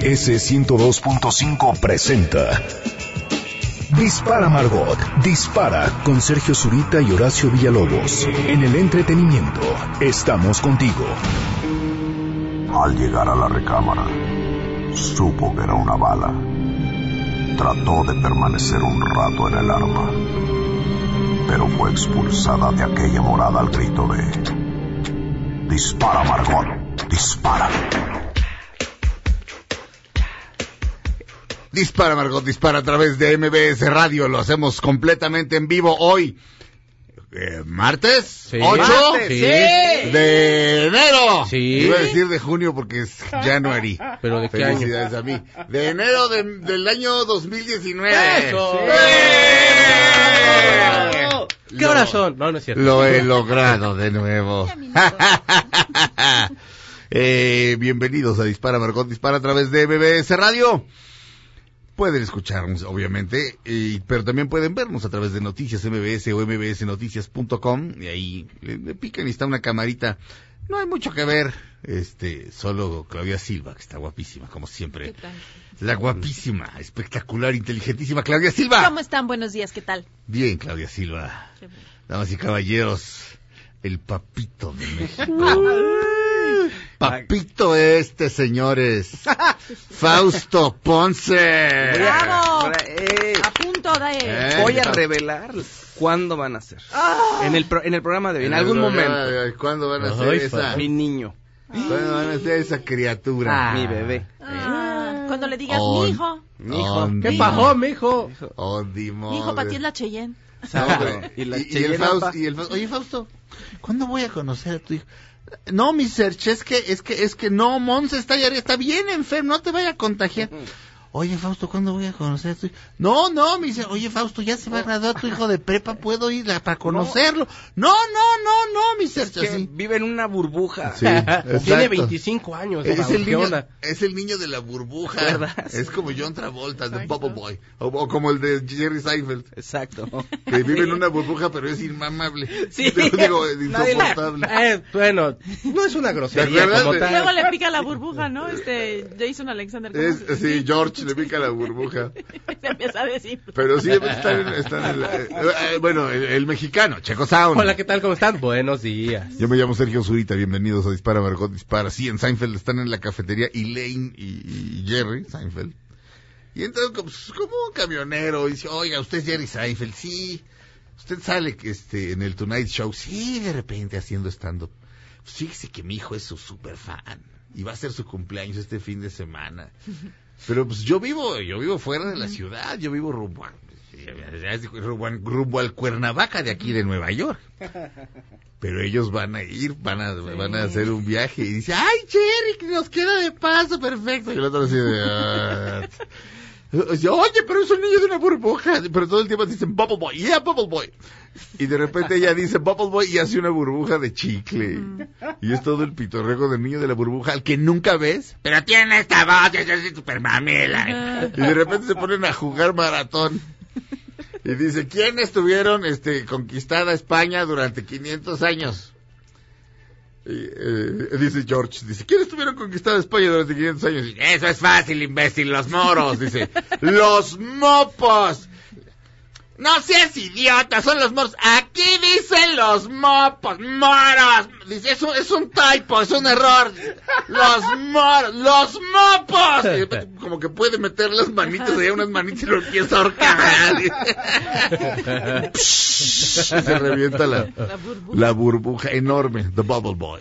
MBS 102.5 presenta Dispara Margot, dispara con Sergio Zurita y Horacio Villalobos. En el entretenimiento, estamos contigo. Al llegar a la recámara, supo que era una bala. Trató de permanecer un rato en el arma, pero fue expulsada de aquella morada al grito de... Dispara, Margot, dispara. Dispara, Margot, dispara a través de MBS Radio. Lo hacemos completamente en vivo hoy. Eh, ¿Martes? Sí. ¿8? Martes, sí. De enero. Sí. Iba a decir de junio porque es January. ¿Pero de qué año? Felicidades a mí. De enero de- del año 2019. ¡Eso! ¡Eh! ¿Qué Lo- horas son? No, no es cierto. Lo he logrado de nuevo. Eh, bienvenidos a Dispara Margot Dispara a través de MBS Radio. Pueden escucharnos, obviamente, y- pero también pueden vernos a través de Noticias MBS o mbsnoticias.com y ahí le, le pican y está una camarita. No hay mucho que ver, este, solo Claudia Silva, que está guapísima, como siempre. ¿Qué tal? La guapísima, espectacular, inteligentísima Claudia Silva. ¿Cómo están? Buenos días, ¿qué tal? Bien, Claudia Silva. Qué bueno. Damas y caballeros, el papito de México. Papito este, señores. Fausto Ponce. ¡Bravo! Eh, A punto de... Eh. voy a revelar cuándo van a ser. Ah. En el, pro- en el programa de hoy, en algún momento. Ay, ¿Cuándo van a Ay, hacer esa? Mi niño, ¿Cuándo van a hacer esa criatura? mi bebé. Ah, cuando le digas, On- mi hijo, Mi hijo. On- ¿Qué pasó, mijo? Oh, mi hijo, para ti es la Cheyenne. No. Y y, la y el Fausto, y el Fausto- Oye, Fausto, ¿cuándo voy a conocer a tu hijo? No, mi Serge, es que, es que, es que no, Monse está está bien enfermo, no te vaya a contagiar. Oye, Fausto, ¿cuándo voy a conocer a tu hijo? No, no, me dice, oye, Fausto, ya se va a graduar tu hijo de prepa, ¿puedo ir a- para conocerlo? No, no, no, no, mi Es Serge, que vive en una burbuja. Sí. Tiene 25 años. Es el, ¿Qué niño, es el niño de la burbuja. ¿Verdad? Es como John Travolta, de Bubble Boy. O, o como el de Jerry Seinfeld. Exacto. Que vive en una burbuja, pero es inmamable. Sí. Digo, es insoportable. Eh, bueno, no es una grosería como tal. Luego le pica la burbuja, ¿no? Este, Jason Alexander. ¿cómo Es, sí, George le pica la burbuja. Se empieza a decir. Pero sí, están en, están en la- eh, bueno, el, el mexicano, Checo Sound. Hola, ¿qué tal? ¿Cómo están? Buenos días. Yo me llamo Sergio Zurita, bienvenidos a Dispara Margot Dispara. Sí, en Seinfeld están en la cafetería Elaine y, y Jerry Seinfeld. Y entra como, pues, como un camionero y dice, oiga, usted es Jerry Seinfeld, sí. Usted sale que este, en el Tonight Show, sí, de repente haciendo stand-up. Pues fíjese que mi hijo es su super fan y va a ser su cumpleaños este fin de semana. Pero pues yo vivo, yo vivo fuera de la ciudad, yo vivo rumbo, a- rumbo, a- rumbo al Cuernavaca de aquí de Nueva York. Pero ellos van a ir, van a, van a hacer un viaje y dice, ay Jerry, que nos queda de paso, perfecto. Y el otro de, "Ah". Oye, pero es un niño de una burbuja. Pero todo el tiempo dicen Bubble Boy, yeah, Bubble Boy. Y de repente ella dice Bubble Boy y hace una burbuja de chicle. Y es todo el pitorrego del niño de la burbuja al que nunca ves. Pero tiene esta voz, es así super mamela. Y de repente se ponen a jugar maratón. Y dice, ¿quiénes tuvieron este, conquistada España durante 500 años? Eh, dice George, dice, ¿quiénes tuvieron conquistada España durante 500 años? Eso es fácil, imbécil, los moros. Dice, los mopos. No seas idiota, son los moros. Aquí dicen los mopos, moros. Dice, es un, es un typo, es un error. Los moros, los mopos. Y como que puede meter las manitas allá, unas manitas y lo empieza a ahorcar. Se revienta la, La burbuja. la burbuja enorme, The Bubble Boy.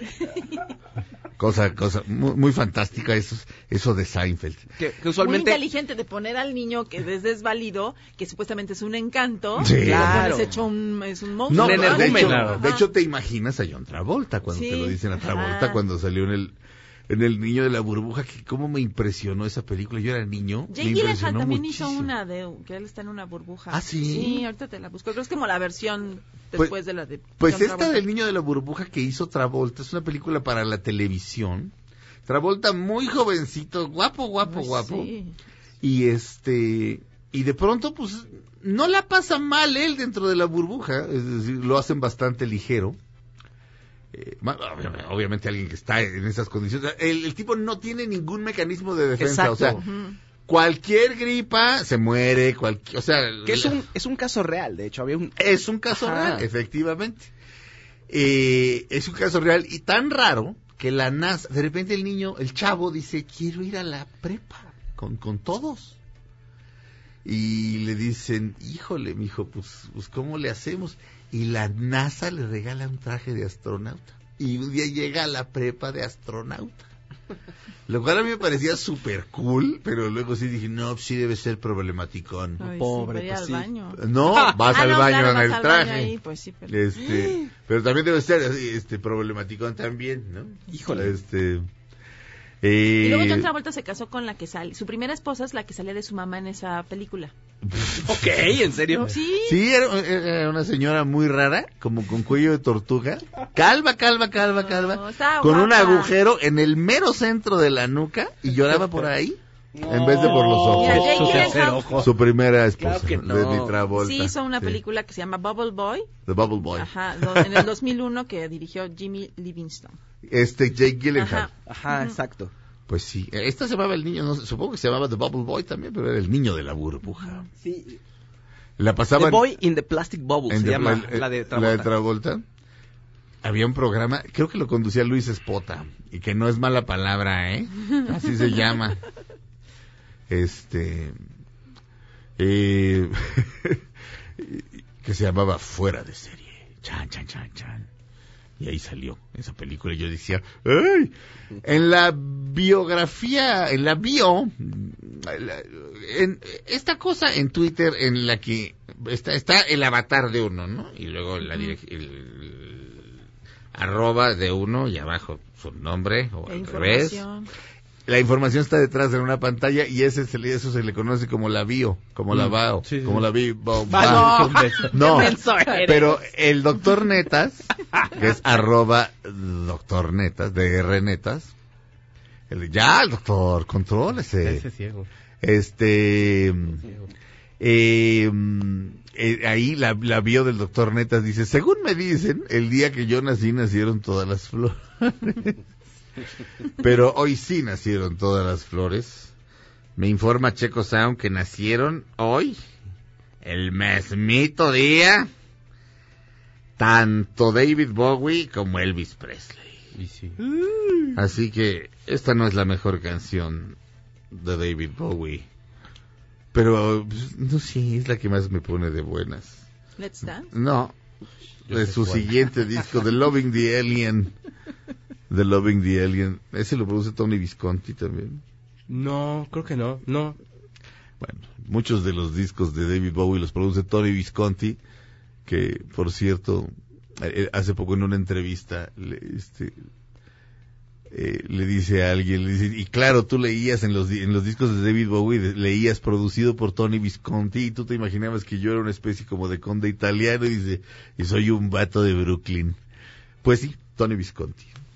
Cosa, cosa muy, muy fantástica eso, eso de Seinfeld. Que, que Muy usualmente. inteligente de poner al niño que es desvalido, que supuestamente es un encanto. Sí. Claro. Es hecho un, es un No, monstruo. Un de energúmeno. hecho, de hecho te imaginas a John Travolta cuando Sí. te lo dicen a Travolta Ajá. cuando salió en el en el niño de la burbuja que cómo me impresionó esa película yo era niño me Jake Gyllenhaal también muchísimo. hizo una de que él está en una burbuja. ¿Ah, sí? Sí, ahorita te la busco. Creo que es como la versión Pues- después de la de. Pues John esta Travolta. del niño de la burbuja que hizo Travolta es una película para la televisión. Travolta muy jovencito, guapo, guapo, guapo. sí. Y este y de pronto pues no la pasa mal él dentro de la burbuja, es decir, lo hacen bastante ligero. Eh, obviamente alguien que está en esas condiciones. El, el tipo no tiene ningún mecanismo de defensa. Exacto. O sea, cualquier gripa se muere, cualquier, o sea, Que es un, es un caso real, de hecho, había un... es un caso Ajá. real, efectivamente. Eh, es un caso real y tan raro que la NASA, de repente el niño, el chavo dice, quiero ir a la prepa con, con todos. Y le dicen, híjole, mijo, pues, pues, ¿cómo le hacemos? Y la NASA le regala un traje de astronauta. Y un día llega a la prepa de astronauta. Lo cual a mí me parecía súper cool, pero luego sí dije, no, sí debe ser problematicón. Ay, Pobre, pues al sí. baño. No, vas Ah, al no, baño claro, en vas el al baño traje. ahí, pues sí, pero- Este, pero también debe ser este problematicón también, ¿no? Híjole. Este eh, Y luego John Travolta se casó con la que sale. Su primera esposa es la que salía de su mamá en esa película. Ok, ¿en serio? Sí. Sí, era, era una señora muy rara, como con cuello de tortuga, calva, calva, calva, No, calva, estaba con un guapa. agujero en el mero centro de la nuca y lloraba por ahí en vez de por los ojos. Su. Su primera esposa, Claro que no. de Travolta. Sí hizo una Sí, película que se llama Bubble Boy. The Bubble Boy. Ajá, en el 2001 que dirigió Jimmy Livingston. Este Jake Gyllenhaal. Ajá. Ajá, exacto. Pues sí, esta se llamaba el niño, no supongo que se llamaba The Bubble Boy también, pero era el niño de la burbuja. Sí. La pasaban The Boy in the Plastic Bubble se The- llama la, la de la de Travolta. Travolta. Había un programa, creo que lo conducía Luis Espota, y que no es mala palabra, ¿eh? Así se llama. Este. eh, que se llamaba Fuera de serie. Chan, chan, chan, chan. Y ahí salió esa película. Y yo decía, ¡ay! En la biografía, en la bio, en esta cosa en Twitter en la que está, está el avatar de uno, ¿no? Y luego la el, el arroba de uno y abajo su nombre o al revés. La información está detrás de una pantalla y ese se le- eso se le conoce como la bio, como la Mm, sí, sí, como sí. la bio. no. No, pero el doctor Netas, que es arroba doctor Netas, DR Netas, el- ya el doctor, contrólese. Ese ciego. Este, eh, eh, ahí la, la bio del doctor Netas dice, según me dicen, el día que yo nací nacieron todas las flores. Pero hoy sí nacieron todas las flores. Me informa Checo Sound que nacieron hoy, el mesmito día, tanto David Bowie como Elvis Presley. Y sí. Así que esta no es la mejor canción de David Bowie. Pero, pues, no sé, es la que más me pone de buenas. Let's Dance. No, de su cuál. siguiente disco, The Loving the Alien. The Loving the Alien. Ese lo produce Tony Visconti también. No, creo que no. No. Bueno, muchos de los discos de David Bowie los produce Tony Visconti, que, por cierto, eh, hace poco en una entrevista le, este, eh, le dice a alguien, le dice, y claro, tú leías en los, di- en los discos de David Bowie, de- leías producido por Tony Visconti, y tú te imaginabas que yo era una especie como de conde italiano, y dice, y soy un vato de Brooklyn. Pues sí, Tony Visconti.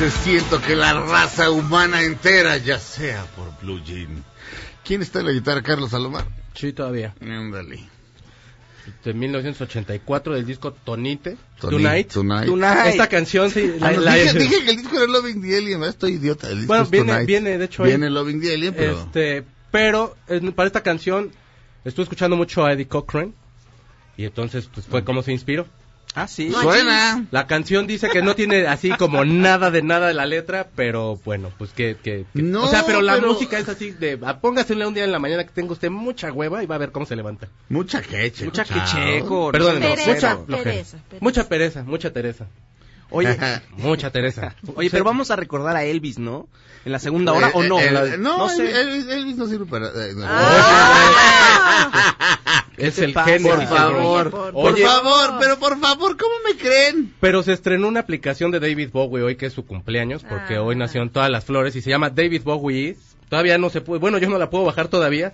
veces siento que la raza humana entera ya sea por Blue Jean. ¿Quién está en la guitarra? Carlos Salomar. Sí, todavía. Ándale. De 1984 del disco Tonite. Toni- Tonight. Tonight. Tonight. Esta canción, sí. la- Ah, no, la- dije, dije que el disco era Loving the Alien, estoy idiota. El disco Bueno, es viene- Tonight. viene, de hecho, ahí. Viene Loving the Alien, pero... Este, pero eh, para esta canción estuve escuchando mucho a Eddie Cochran y entonces pues fue como se inspiró. Ah, sí. Suena. La canción dice que no tiene así como nada de nada de la letra, pero bueno, pues que... que, que- No, o sea, pero la pero- música es así de... ah, Póngasele un día en la mañana que tenga usted mucha hueva y va a ver cómo se levanta. Mucha queche. Mucha que chao. checo. Perdón, mucha pereza, pereza. Mucha pereza, mucha Teresa. Oye, Mucha Teresa. oye, pero vamos a recordar a Elvis, ¿no? En la segunda hora, Eh, ¿o no? eh, La- eh, no, no sé. Elvis, Elvis no sirve para... eh, no. Es el genio. Por favor, por- por Oye, favor, pero por favor, ¿cómo me creen? Pero se estrenó una aplicación de David Bowie hoy que es su cumpleaños, porque Ah. hoy nacieron todas las flores y se llama David Bowie. Todavía no se puede, bueno, yo no la puedo bajar todavía,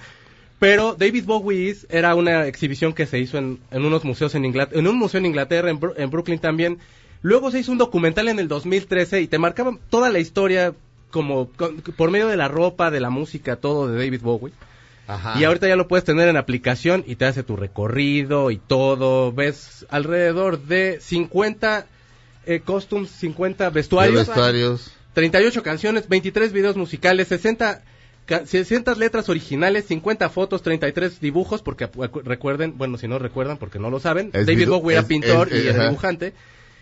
pero David Bowie era una exhibición que se hizo en, en unos museos en Inglaterra, en un museo en Inglaterra, en, Bru- en Brooklyn también. Luego se hizo un documental en el 2013 y te marcaban toda la historia como con- por medio de la ropa, de la música, todo de David Bowie. Ajá. Y ahorita ya lo puedes tener en aplicación y te hace tu recorrido y todo. Ves alrededor de 50 eh, costumes, 50 De vestuarios, vestuarios. 38 canciones, 23 videos musicales, 60, ca- 60 letras originales, 50 fotos, 33 dibujos, porque recuerden, bueno, si no recuerdan, porque no lo saben, Es David Bowie era pintor es- y era dibujante.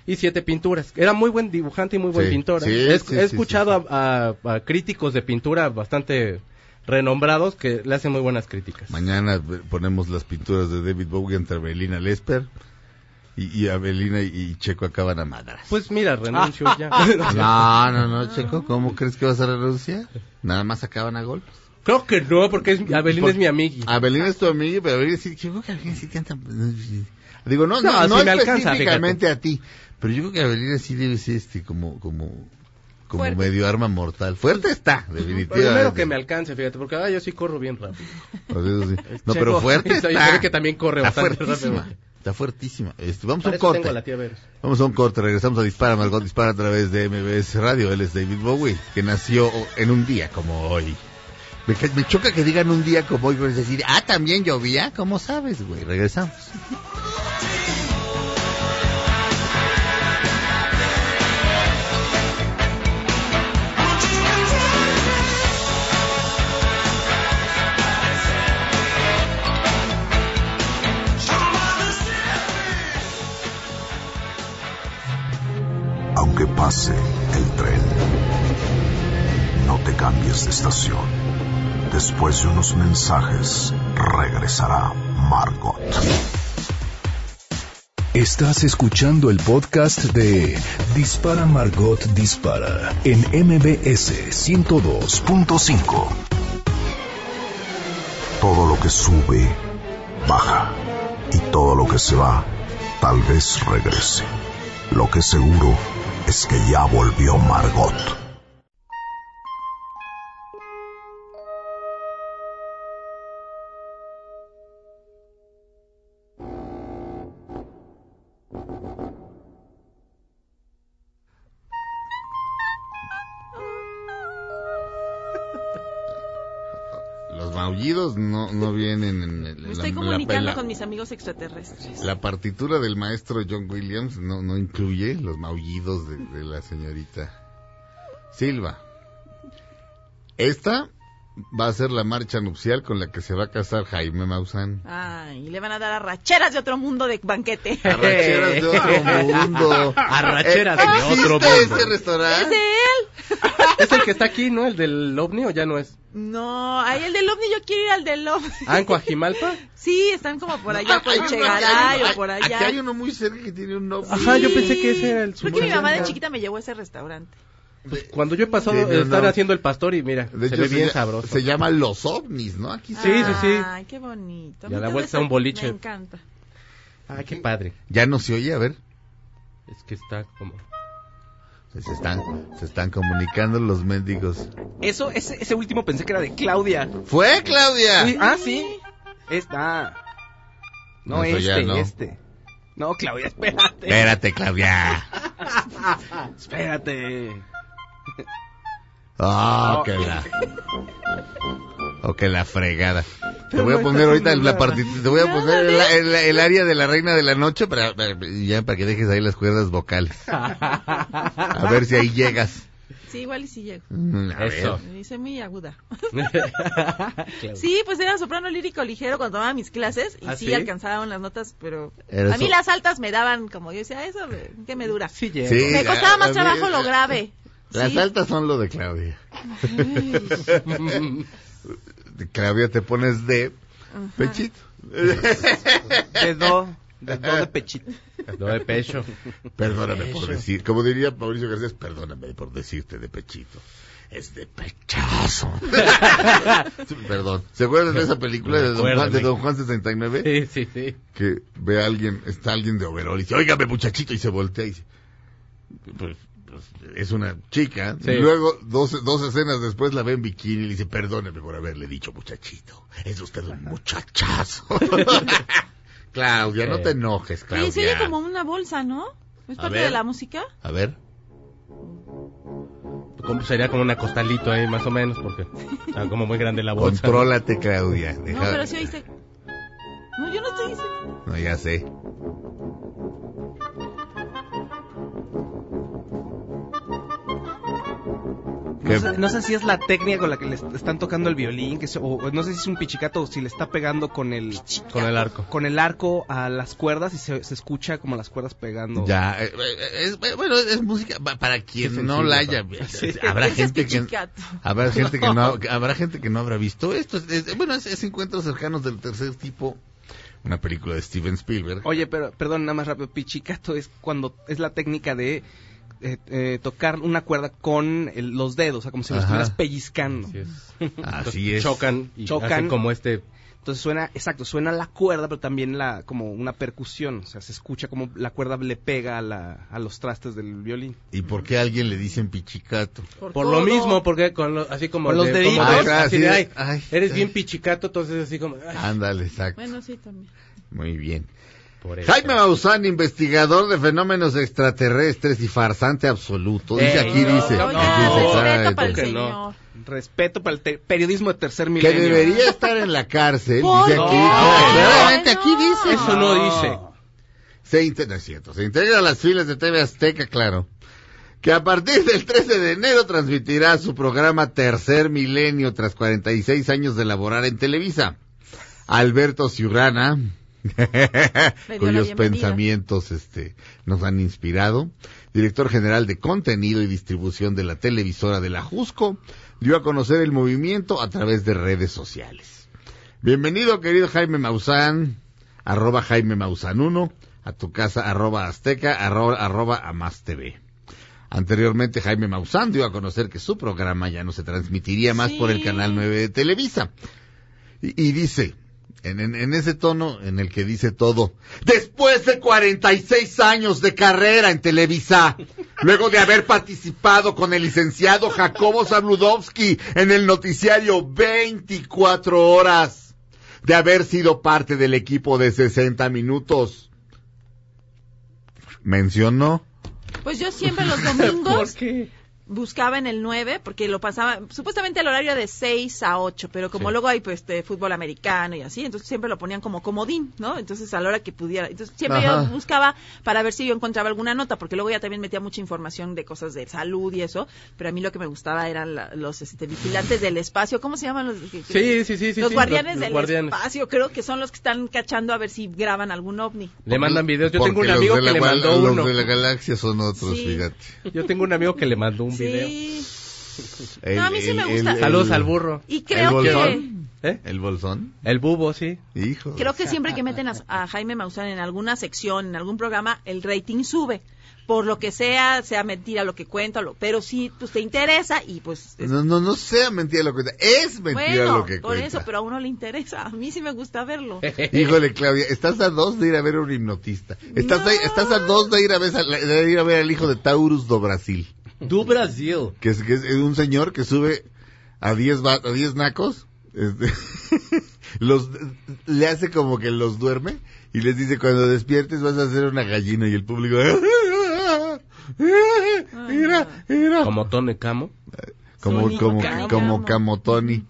Y siete pinturas. Era muy buen dibujante y muy buen Sí, pintor. ¿eh? sí, he, sí, he escuchado A, a- a críticos de pintura bastante renombrados que le hacen muy buenas críticas. Mañana ponemos las pinturas de David Bowie entre Abelina Lesper y, y Abelina y, Checo acaban a madras. Pues mira, renuncio ya. no, no, no, Checo, ¿cómo crees que vas a renunciar? Nada más acaban a golpes. Creo que no, porque es, Abelina es mi amiga. Abelina es tu amiga, pero Abelina sí, yo creo que Abelina sí canta. Digo, no, no, No, no, sí me alcanza, específicamente a ti, pero yo creo que Abelina sí debe ser este, como, como, como Fuerte. medio arma mortal. Fuerte está, definitivamente. Primero que me alcance, fíjate, porque ah, yo sí corro bien rápido. Sí. No, Checo, pero fuerte está. ve que también corre está bastante fuertísima. rápido. Está fuertísima. Este, vamos a un corte. tengo a la tía Veros. Vamos a un corte, regresamos a Dispara, Margot Dispara a través de MBS Radio. Él es David Bowie, que nació en un día como hoy. Me, me choca que digan un día como hoy, es decir, ah, también llovía, ¿cómo sabes, güey? Regresamos. Aunque pase el tren, no te cambies de estación. Después de unos mensajes, regresará Margot. Estás escuchando el podcast de Dispara Margot Dispara en MBS 102.5. Todo lo que sube, baja. Y todo lo que se va, tal vez regrese. Lo que seguro es que ya volvió Margot. Mis amigos extraterrestres. La partitura del maestro John Williams no, no incluye los maullidos de, de la señorita Silva. Esta va a ser la marcha nupcial con la que se va a casar Jaime Maussan. Ay, y le van a dar arracheras de otro mundo de banquete. Arracheras de otro mundo. Arracheras Eh, de otro ¿existe mundo. ese ¿Es restaurante? de él? ¿Es el que está aquí, no? ¿El del ovni o ya no es? No, ahí el del ovni, yo quiero ir al del ovni. ¿Ah, en Coajimalpa? Sí, están como por allá, por el uno- Chegaray o por allá. Aquí hay uno muy cerca que tiene un ovni. Ajá, yo pensé que ese era el Creo que mi mamá de suyo. chiquita me llevó a ese restaurante. Cuando yo he pasado, Sí, no, están no. haciendo el pastor y mira, De se hecho, ve bien sabroso. Se llama Los OVNIs, ¿no? Aquí Sí, sí, sí. Ay, qué bonito. Y a la vuelta eso un boliche. Me encanta. Ah, qué padre. Ya no se oye, a ver. Es que está como... Se están, se están comunicando los mendigos. Eso, ese, ese último pensé que era de Claudia. ¡Fue, Claudia! Sí, ah, sí. Esta. No, No, eso ya este, no. este. No, Claudia, espérate. Espérate, Claudia. Espérate. Ah, que la. O que la fregada. Te voy a poner ahorita la partita, te voy a poner el, el- el área de la reina de la noche para, para- ya para que dejes ahí las cuerdas vocales. A ver si ahí llegas. Sí, igual y sí llego. Mm, a Eso. ver. Me dice muy aguda. Sí, pues era soprano lírico ligero cuando tomaba mis clases y ¿Ah, sí, sí? alcanzaban las notas, pero Era a mí so- las altas me daban, como yo decía, eso, ¿qué me dura? Sí, llego. Sí. Me costaba más a mí- trabajo lo grave. Las Sí. altas son lo de Claudia. Claudia te pones de pechito. De do, de do de pechito. No de pecho. Perdóname por decir, como diría Mauricio Garcés, perdóname por decirte de pechito. Es de pechazo. Perdón. ¿Se acuerdan de esa película de Don Juan, de. Don Juan 69? Sí, sí, sí. Que ve a alguien, está alguien de overol y dice, óigame muchachito, y se voltea y dice, pues, es una chica. Sí. Y luego, dos, dos escenas después, la ve en bikini y le dice, perdóneme por haberle dicho muchachito. Es usted un muchachazo. Claudia, no Sí. te enojes, Claudia. Se oye como una bolsa, ¿no? ¿Es A parte ver. de la música? A ver. Como sería como una costalito ahí, más o menos, porque está como muy grande la bolsa. Contrólate, Claudia. No, pero sí oíste. No, yo no estoy diciendo. No, ya sé. No sé, no sé si es la técnica con la que le est- están tocando el violín, que se- o no sé si es un pichicato o si le está pegando con el Con el arco. con el arco a las cuerdas y se, se escucha como las cuerdas pegando. Ya, eh, eh, es, eh, bueno, es música pa- para quien no la haya Sí. habrá Ese gente que habrá gente que no habrá gente que no habrá visto esto es- es- bueno es, es encuentros cercanos del tercer tipo una película de Steven Spielberg Oye, pero perdón, nada más rápido. Pichicato es cuando es la técnica de eh, eh, tocar una cuerda con el- los dedos, o sea, como si lo estuvieras pellizcando. Así es. así es Chocan y Chocan. hacen como este... Entonces suena, exacto, suena la cuerda, pero también la como una percusión, o sea, se escucha como la cuerda le pega a, la, a los trastes del violín. y por qué a alguien le dicen pichicato Por lo mismo, porque con lo- así como... Con los de- deditos. como de- Ajá, así sí, de, ay, ay, eres ay. bien pichicato, entonces así como... ándale exacto Bueno, sí, también. muy bien por. Jaime Maussan, investigador de fenómenos extraterrestres y farsante absoluto. Dice aquí, no, dice. no, respeto para el que no. señor. Respeto para el te- periodismo de tercer que milenio. debería estar en la cárcel. ¿Por Dice aquí. No, claramente no. aquí dice. Eso no dice. Se integra, es cierto, se integra a las filas de TV Azteca, claro. Que a partir del 13 de enero transmitirá su programa Tercer Milenio tras 46 años de laborar en Televisa. Alberto Ciurrana, cuyos pensamientos este, nos han inspirado, director general de contenido y distribución de la televisora de la Jusco, dio a conocer el movimiento a través de redes sociales. Bienvenido, querido Jaime Maussan, arroba Jaime Maussan 1, a tu casa, arroba Azteca, arroba, arroba Amas TV. Anteriormente, Jaime Maussan dio a conocer que su programa ya no se transmitiría más Sí. por el Canal 9 de Televisa. Y, y dice, en, en- en ese tono en el que dice todo, después de 46 años de carrera en Televisa, luego de haber participado con el licenciado Jacobo Zabludowski en el noticiario 24 horas, de haber sido parte del equipo de 60 minutos, mencionó Pues yo siempre los ¿Por domingos qué? Buscaba en el 9 porque lo pasaba, supuestamente el horario de 6 a 8, pero como Sí. luego hay pues de fútbol americano y así, entonces siempre lo ponían como comodín, ¿no? Entonces a la hora que pudiera, entonces siempre Ajá. yo buscaba para ver si yo encontraba alguna nota, porque luego ya también metía mucha información de cosas de salud y eso, pero a mí lo que me gustaba eran la- los este, vigilantes del espacio, ¿cómo se llaman los? que- que- Sí, sí, sí, sí. los sí, guardianes los del guardianes. espacio, creo que son los que están cachando a ver si graban algún ovni. Le mandan videos. Yo Porque tengo un los amigo que le mandó los uno. de la galaxia son otros, Sí. fíjate. Yo tengo un amigo que le mandó un Sí. El- No, a mí sí el- me gusta. el- Saludos al burro. Y creo ¿El que bolsón? ¿Eh? ¿El bolsón? El bubo, sí. Hijo. Creo que siempre que meten a, a Jaime Maussan en alguna sección, en algún programa, el rating sube. Por lo que sea, sea mentira lo que cuenta, lo, pero sí, pues te interesa y pues... es- No, no, no sea mentira lo que cuenta. Es mentira bueno, lo que por cuenta. eso, pero a uno le interesa. A mí sí me gusta verlo. Híjole, Claudia, estás a dos de ir a ver a un hipnotista. Estás, No. a, estás a dos de ir a ver, de ir a ver al hijo de Taurus do Brasil. Du Brasil. Que es, que es un señor que sube a 10 va- a 10 nacos. este, los, le hace como que los duerme y les dice cuando despiertes vas a hacer una gallina y el público "Eh, Era, era. Como Tony Camo. Como, Sonic como, Camo. como Camotoni.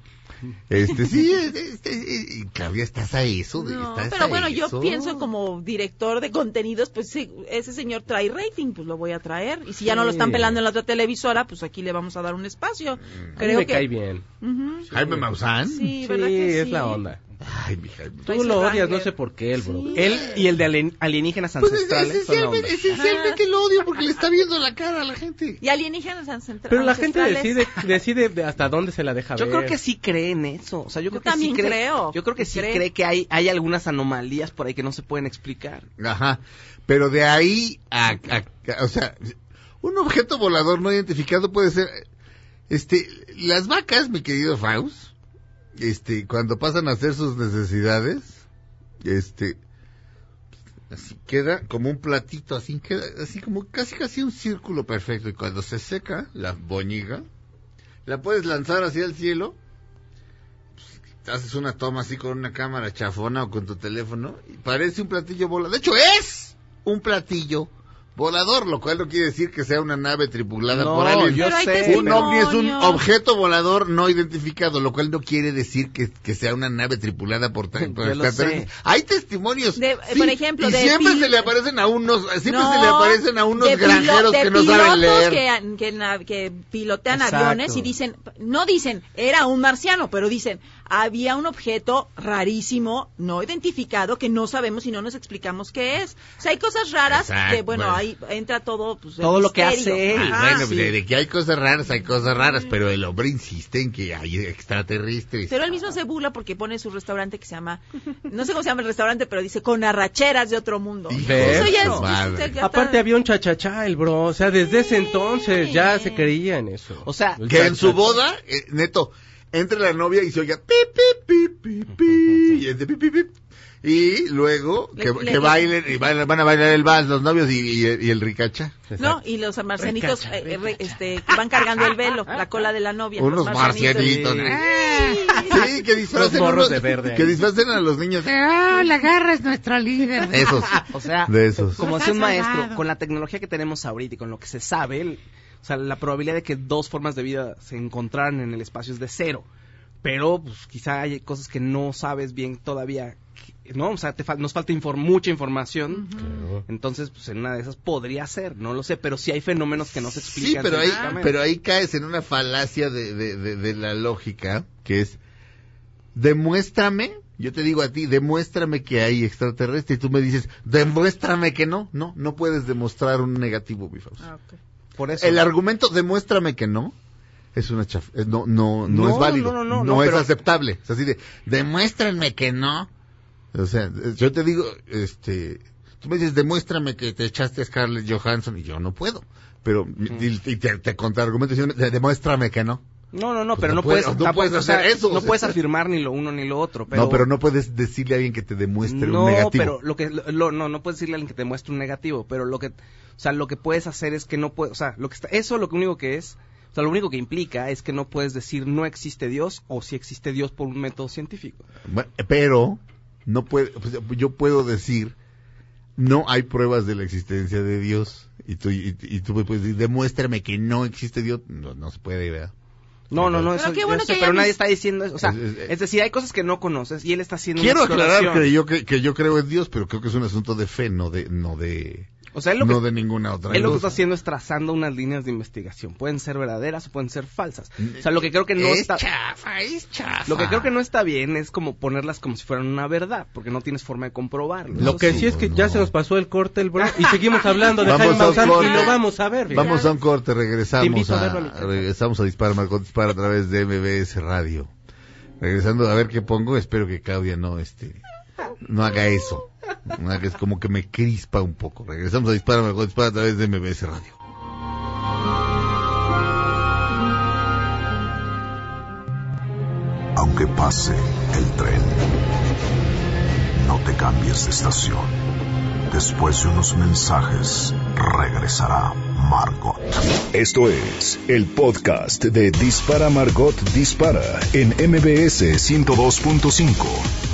Este, sí, este, y Claudia, estás a eso. de- No, estás pero a bueno, yo pienso como director de contenidos, pues sí, ese señor trae rating, pues lo voy a traer. Y si ya no lo están pelando en la otra televisora, pues aquí le vamos a dar un espacio. A mí Creo me que cae bien. Jaime Maussan. Sí, Sí, ¿verdad que es la onda. Ay, Tú su lo odias, no sé por qué, el bro. Sí. Él y el de alien- alienígenas Pues ancestrales son la onda. esencialmente, esencialmente lo odio porque le está viendo la cara a la gente. Y alienígenas ancestra- Pero la gente ancestrales. decide, decide de hasta dónde se la deja Yo ver. creo que sí cree en eso. O sea, yo, Yo creo que también sí cree, creo. Yo creo que sí Cree. cree que hay, hay algunas anomalías por ahí que no se pueden explicar. Ajá. Pero de ahí a, a- a- o sea, un objeto volador no identificado puede ser, este, las vacas, mi querido Faust, este, cuando pasan a hacer sus necesidades, este, así queda como un platito, así queda, así como casi casi un círculo perfecto. Y cuando se seca la boñiga, la puedes lanzar hacia el cielo haces una toma así con una cámara chafona o con tu teléfono y parece un platillo volador. De hecho, es un platillo volador, lo cual no quiere decir que sea una nave tripulada No, por alguien. yo sé. Un ovni es un objeto volador no identificado, lo cual no quiere decir que, que sea una nave tripulada por, extraterrestres. Hay testimonios. De- por ejemplo, y de siempre se le aparecen a unos, siempre No, se le aparecen a unos granjeros de que no saben pilotos leer. Que, que que pilotean Exacto. aviones y dicen, no dicen, era un marciano, pero dicen, había un objeto rarísimo, no identificado, que no sabemos y no nos explicamos qué es. O sea, hay cosas raras Exacto, que, bueno, bueno. ahí entra todo, pues, el Todo lo que hace él. Ah, bueno, de, de que hay cosas raras, hay cosas raras, pero el hombre insiste en que hay extraterrestres. Pero él mismo se burla porque pone su restaurante que se llama, no sé cómo se llama el restaurante, pero dice con arracheras de otro mundo. Eso ya es, ya está- Aparte había un chachachá, el bro. O sea, desde ese entonces ya se creía en eso. O sea, que en su boda, eh, neto, entre la novia y se oiga pi, pi, pi, pi, pi, y, este, pi, pi, pi, y luego Le- que, le- que bailen, y van, van a bailar el vals los novios y, y- y el ricacha. No, y los marcianitos eh, eh, este, que van cargando el velo, la cola de la novia. Unos los marcianitos. Sí. Sí, que disfracen, Los morros unos- de verde que ahí. disfracen a los niños. Ah, la garra es nuestro líder. Esos. o sea, De esos. como ha un maestro, con la tecnología que tenemos ahorita y con lo que se sabe, el- o sea, la probabilidad de que dos formas de vida se encontraran en el espacio es de cero. Pero, pues, quizá hay cosas que no sabes bien todavía, ¿no? O sea, te fal- nos falta infor- mucha información. Entonces, pues, en una de esas podría ser, no lo sé, pero sí hay fenómenos que no se Sí, explican. pero ahí, científicamente. pero ahí caes en una falacia de, de, de, de la lógica, que es, demuéstrame, yo te digo a ti, demuéstrame que hay extraterrestre, y tú me dices, demuéstrame que no, no, no puedes demostrar un negativo, mi Fausto. Ah, ok. Por eso. El argumento, demuéstrame que no, es una chaf, eh, no, no, no, No, es válido, no, no, no, no, es pero- aceptable, es así de, que no, o sea, eh, yo te digo, este, tú me dices, demuéstrame que te echaste a Scarlett Johansson, y yo no puedo, pero, y, y te, te contraargumento diciendo, "De- demuéstrame que no. No, no, no, Pues pero no no, puedes- puedes, no puedes o sea, eso, No puedes afirmar ni lo uno ni lo otro. Pero, no, pero no puedes decirle a alguien que te demuestre no, un negativo. pero lo que lo- no no puedes decirle a alguien que te muestre un negativo, pero lo que o sea, lo que puedes hacer es que no puedes, o sea, lo que está eso lo que único que es, o sea, lo único que implica es que no puedes decir no existe Dios o si existe Dios por un método científico. Bueno, pero no puede, pues, yo puedo decir, no hay pruebas de la existencia de Dios. Y tú, y, y tú me puedes decir, demuéstrame que no existe Dios. No, no se puede, ¿verdad? No, no, no, Pero eso, qué yo bueno sé, que pero nadie está diciendo eso, o sea, Es- es- es decir, hay cosas que no conoces y él está haciendo Quiero una aclarar que yo, que, que yo creo en Dios, pero creo que es un asunto de fe, no de, no de, o sea, lo que no de ninguna otra Él lo que está haciendo es trazando unas líneas de investigación. Pueden ser verdaderas o pueden ser falsas. O sea, lo que creo que no es está... chafa, es chafa. Lo que creo que no está bien es como ponerlas como si fueran una verdad, porque no tienes forma de comprobarlo. Lo que sí. sí es que no. ya se nos pasó el corte, el bro, y seguimos hablando de Vamos Jaime a un Maussan y lo vamos a ver. Vamos a un corte, Te regresamos a a, regresamos a Dispara, Marcot Dispara a través de MBS Radio. Regresando a ver qué pongo, espero que Claudia no, este, no haga eso. Es como que me crispa un poco. Regresamos a Dispara, Marcot Dispara a través de MBS Radio. Aunque pase el tren, no te cambies de estación. Después de unos mensajes, regresará Margot. Esto es el podcast de Dispara Margot Dispara en MBS 102.5.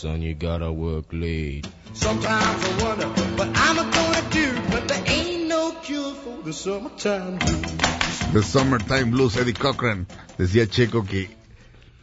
Son, you gotta work late. Sometimes I wonder what I'm gonna do, but there ain't no cure for the summertime blues. The Summertime Blues, Eddie Cochran. Decía Checo que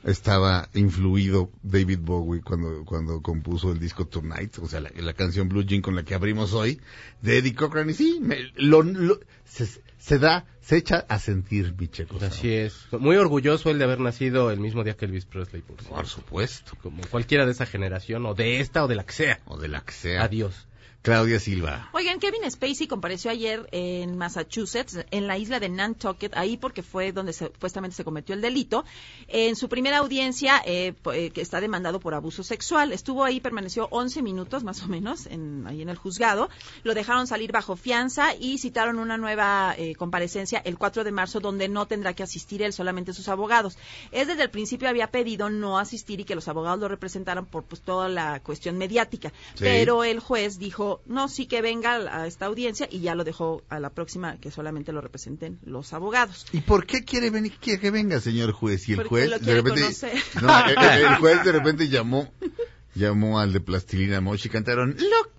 estaba influido David Bowie cuando, cuando compuso el disco Tonight, o sea, la, la canción Blue Jean con la que abrimos hoy, de Eddie Cochran. Y sí, me- lo, lo- se, se da, se echa a sentir mi Checo. Así es. Muy orgulloso él de haber nacido el mismo día que Elvis Presley, por. Por supuesto. Como cualquiera de esa generación, o de esta, o de la que sea. O de la que sea. Adiós. Claudia Silva. Oigan, Kevin Spacey compareció ayer en Massachusetts, en la isla de Nantucket, ahí porque fue donde se- supuestamente se cometió el delito. En su primera audiencia, eh, eh, que está demandado por abuso sexual, estuvo ahí, permaneció 11 minutos más o menos, en, ahí en el juzgado. Lo dejaron salir bajo fianza y citaron una nueva eh, comparecencia el 4 de marzo, donde no tendrá que asistir él, solamente sus abogados. Es desde el principio había pedido no asistir y que los abogados lo representaran por pues, toda la cuestión mediática. Sí. Pero el juez dijo, no, sí que venga a esta audiencia y ya lo dejó a la próxima que solamente lo representen los abogados. ¿Y por qué quiere venir, quiere que venga, señor juez? Y el Porque juez lo de repente, conocer. no, el, el- juez de repente llamó, llamó al de Plastilina Mosh y cantaron, lo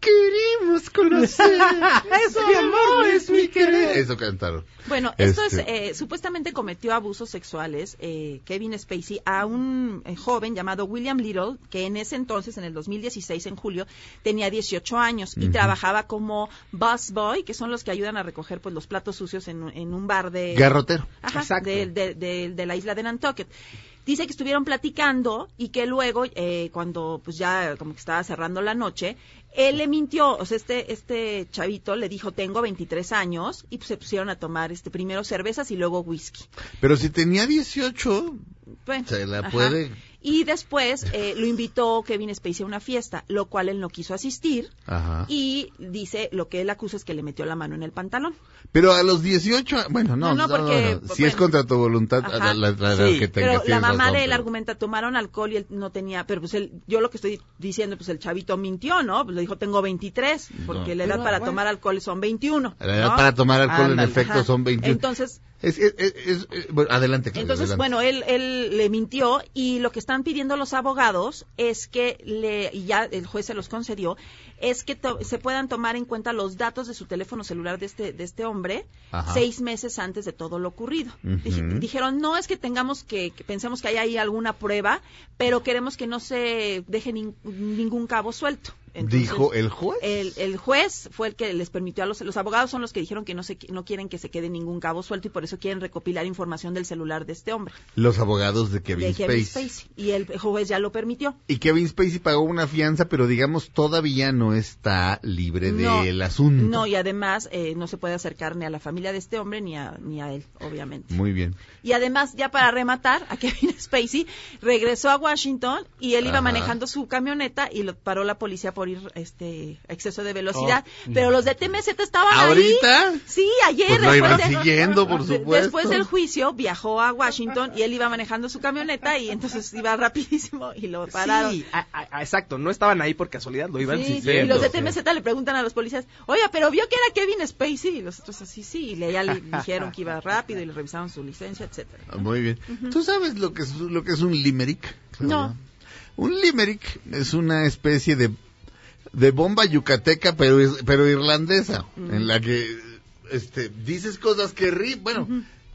conocer. es mi amor, es mi querer. Eso cantaron. Bueno, esto es, Este- eh, supuestamente cometió abusos sexuales eh, Kevin Spacey a un eh, joven llamado William Little, que en ese entonces, en el 2016, en julio, tenía 18 años y trabajaba como busboy, que son los que ayudan a recoger pues los platos sucios en, un- en un bar de... Garrotero. Ajá, Exacto. de, de- de- de la isla de Nantucket. Dice que estuvieron platicando y que luego, eh, cuando pues ya como que estaba cerrando la noche, él le mintió, o sea, este, este chavito le dijo, tengo 23 años, y pues se pusieron a tomar este primero cervezas y luego whisky. Pero si tenía 18, Bueno, Se la ajá. puede- Y después eh, lo invitó Kevin Spacey a una fiesta, lo cual él no quiso asistir. Ajá. Y dice, lo que él acusa es que le metió la mano en el pantalón. pero a los 18, bueno, no, No, no, porque, si es bueno, contra tu voluntad, ajá. la, la- la Sí, que Pero tengas, la tienes mamá razón, de él pero- argumenta, tomaron alcohol y él no tenía, pero pues él, yo lo que estoy diciendo, pues el chavito mintió, ¿no? Pues le dijo, tengo 23, porque No. la edad Pero, para bueno. tomar alcohol son 21. La edad ¿no? para tomar alcohol en efecto Ajá. son 21. Entonces, Es- es- es- es- es- bueno, adelante, Claudia, Entonces, adelante. bueno, él, él le mintió y lo que están pidiendo los abogados es que le, y ya el juez se los concedió, es que to- se puedan tomar en cuenta los datos de su teléfono celular de este, de este hombre Ajá. seis meses antes de todo lo ocurrido. Dijeron, no es que tengamos que, que pensemos que hay ahí alguna prueba, pero queremos que no se deje nin- ningún cabo suelto. Entonces, Dijo el juez. el, el juez fue el que les permitió a los, los abogados son los que dijeron que no se no quieren que se quede ningún cabo suelto y por eso quieren recopilar información del celular de este hombre, Los abogados de Kevin de Kevin Spacey. Spacey. Y el juez ya lo permitió. Y Kevin Spacey pagó una fianza, pero digamos todavía no está libre No, del asunto. No, y además eh, no se puede acercar ni a la familia de este hombre ni a, ni a él, obviamente. Muy bien. Y además, ya para rematar, a Kevin Spacey regresó a Washington y él iba manejando su camioneta y lo paró la policía por ir este exceso de velocidad. Oh. Pero los de TMZ estaban ¿Ahorita? ahí. Sí, ayer. Pues lo después iban de- siguiendo, por supuesto. Después del juicio viajó a Washington y él iba manejando su camioneta y entonces iba rapidísimo y lo pararon. Sí, a- exacto, no estaban ahí por casualidad, lo iban Sí, y siguiendo. los de TMZ le preguntan a los policías, oye, pero vio que era Kevin Spacey y los otros así, sí, y le, ya le dijeron que iba rápido y le revisaron su licencia, etcétera. Ah, Muy bien. ¿Tú sabes lo que es, lo que es un limerick? No. Un limerick es una especie de, de bomba yucateca, pero, pero irlandesa, Mm. en la que este, dices cosas que ri bueno,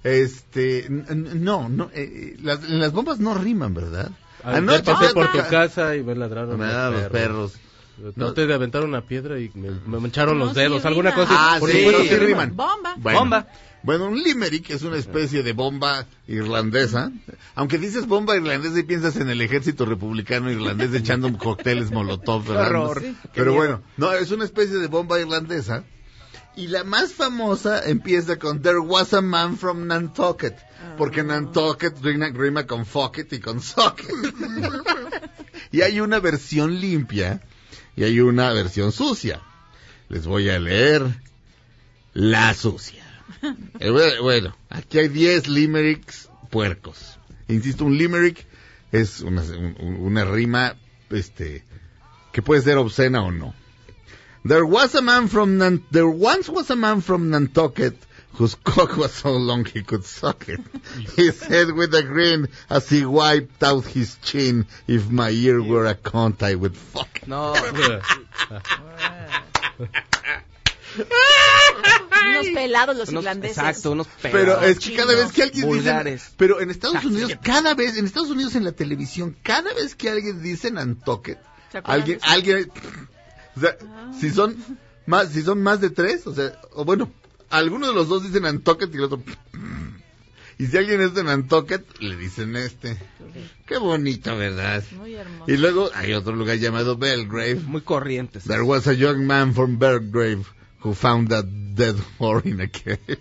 este, n- n- no, no, eh, las, las bombas no riman, ¿verdad? Anoche pasé por tu ya- casa y me ladraron Me los daban los perros. perros. Traté de aventar una piedra y me, me mancharon No, los sí dedos, alguna rima. cosa. Ah, por sí, supuesto sí riman. Bomba. Bueno, Bomba. Bueno, un limerick es una especie de bomba irlandesa. Aunque dices bomba irlandesa y piensas en el ejército republicano irlandés echando cócteles molotov. ¿verdad? Sí, Pero bueno, no, es una especie de bomba irlandesa Y la más famosa empieza con There was a man from Nantucket. Porque Nantucket rima, rima con fuck it y con socket. y hay una versión limpia y hay una versión sucia. Les voy a leer la sucia. Bueno, aquí hay 10 limericks puercos. Insisto, un limerick es una, un- un- una rima este, que puede ser obscena o no. There was a man from Nan- there once was a man from Nantucket whose cock was so long he could suck it. He said with a grin as he wiped out his chin, if my ear were a cunt I would fuck it. No, Unos pelados los unos- irlandeses. exacto, unos Pero pedados es que cada vez que alguien vulgares. dice, pero en Estados Unidos, cada vez, en Estados Unidos en la televisión, cada vez que alguien dice Nantucket, ¿Se acuerdan alguien, alguien, o sea, si son más, si son más de tres, o sea, o bueno, alguno de los dos dicen Nantucket y el otro, y si alguien es de Nantucket, le dicen este. Qué bonito, ¿verdad? Muy hermoso. Y luego hay otro lugar llamado Belgrave. Muy corrientes. There was a young man from Belgrave who found a dead whore in a cave.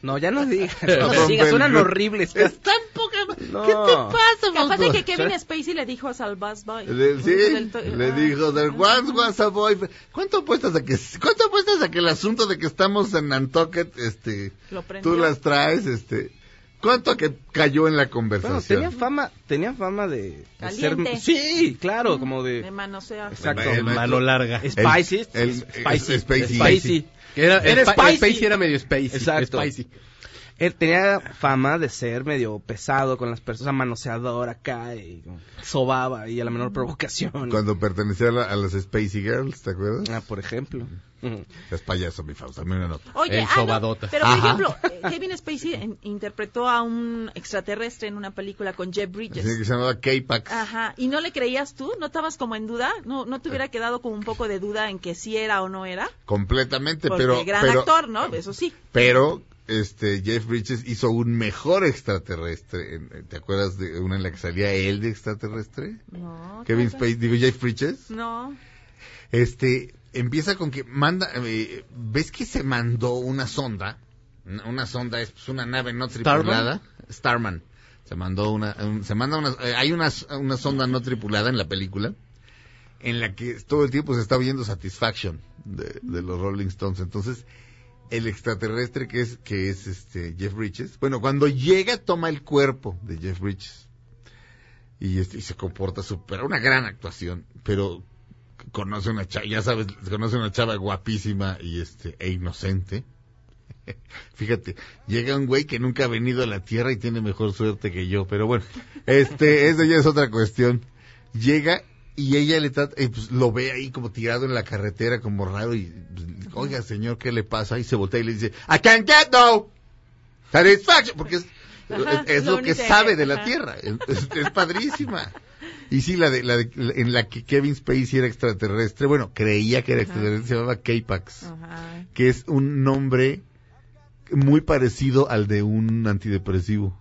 No, ya no digas. No, digas, suenan horribles. Es tan poca... No. ¿Qué te pasa, Capaz de que Kevin Spacey le dijo a Salvaz Boy. Le- sí, Del to- le Ah. dijo, there once was a boy. ¿Cuánto apuestas a que, cuánto apuestas a que el asunto de que estamos en Nantucket, este, tú las traes, este, cuánto que cayó en la Bueno, conversación? tenía fama, tenía fama de, de Caliente. ser... Sí, claro, como de... De manosea. Exacto. El maestro- Mano larga. Spicy. el- spicy. el-. Spicy. Era, spicy. Medio Spacey. Exacto. Spicy. Él tenía fama de ser medio pesado con las personas, manoseador acá y sobaba y a la menor provocación. Cuando pertenecía a, la- a las Spacey Girls, ¿te acuerdas? Ah, por ejemplo. Es payaso, mi Fausto, dame una nota. Oye, El ah, no, pero por Ajá. ejemplo, eh, Kevin Spacey en- interpretó a un extraterrestre en una película con Jeff Bridges. Sí, que se llamaba K-Pax. Ajá, ¿y no le creías tú? ¿No estabas como en duda? ¿No, no te hubiera quedado como un poco de duda en que sí era o no era? Completamente, Porque pero, gran pero, actor, ¿no? Eso sí. pero, este, Jeff Bridges hizo un mejor extraterrestre. ¿Te acuerdas de una en la que salía él de extraterrestre? No. Kevin. Spacey, digo Jeff Bridges. No. Este, empieza con que manda, eh, ¿ves que se mandó una sonda? Una sonda es pues, una nave no tripulada. Starman. Se mandó una, un- se manda una, eh, hay una, una sonda no tripulada en la película en la que todo el tiempo se está oyendo Satisfaction de, de los Rolling Stones. Entonces, el extraterrestre que es, que es este Jeff Bridges, bueno, cuando llega toma el cuerpo de Jeff Bridges y, este, y se comporta súper, una gran actuación, pero conoce una chava, ya sabes, conoce una chava guapísima y este, e inocente. Fíjate, llega un güey que nunca ha venido a la Tierra y tiene mejor suerte que yo, pero bueno, este, eso ya es otra cuestión. Llega y ella le trata, eh, pues, lo ve ahí como tirado en la carretera, como raro, y, pues, oiga señor, ¿qué le pasa? Y se voltea y le dice, I can't get no satisfaction, porque es, Ajá, es, es lo lo que sabe de la. Tierra, es padrísima. Y sí, la de, la de, en la que Kevin Spacey era extraterrestre, bueno, creía que era extraterrestre, se llamaba K-Pax, Ajá. que es un nombre muy parecido al de un antidepresivo.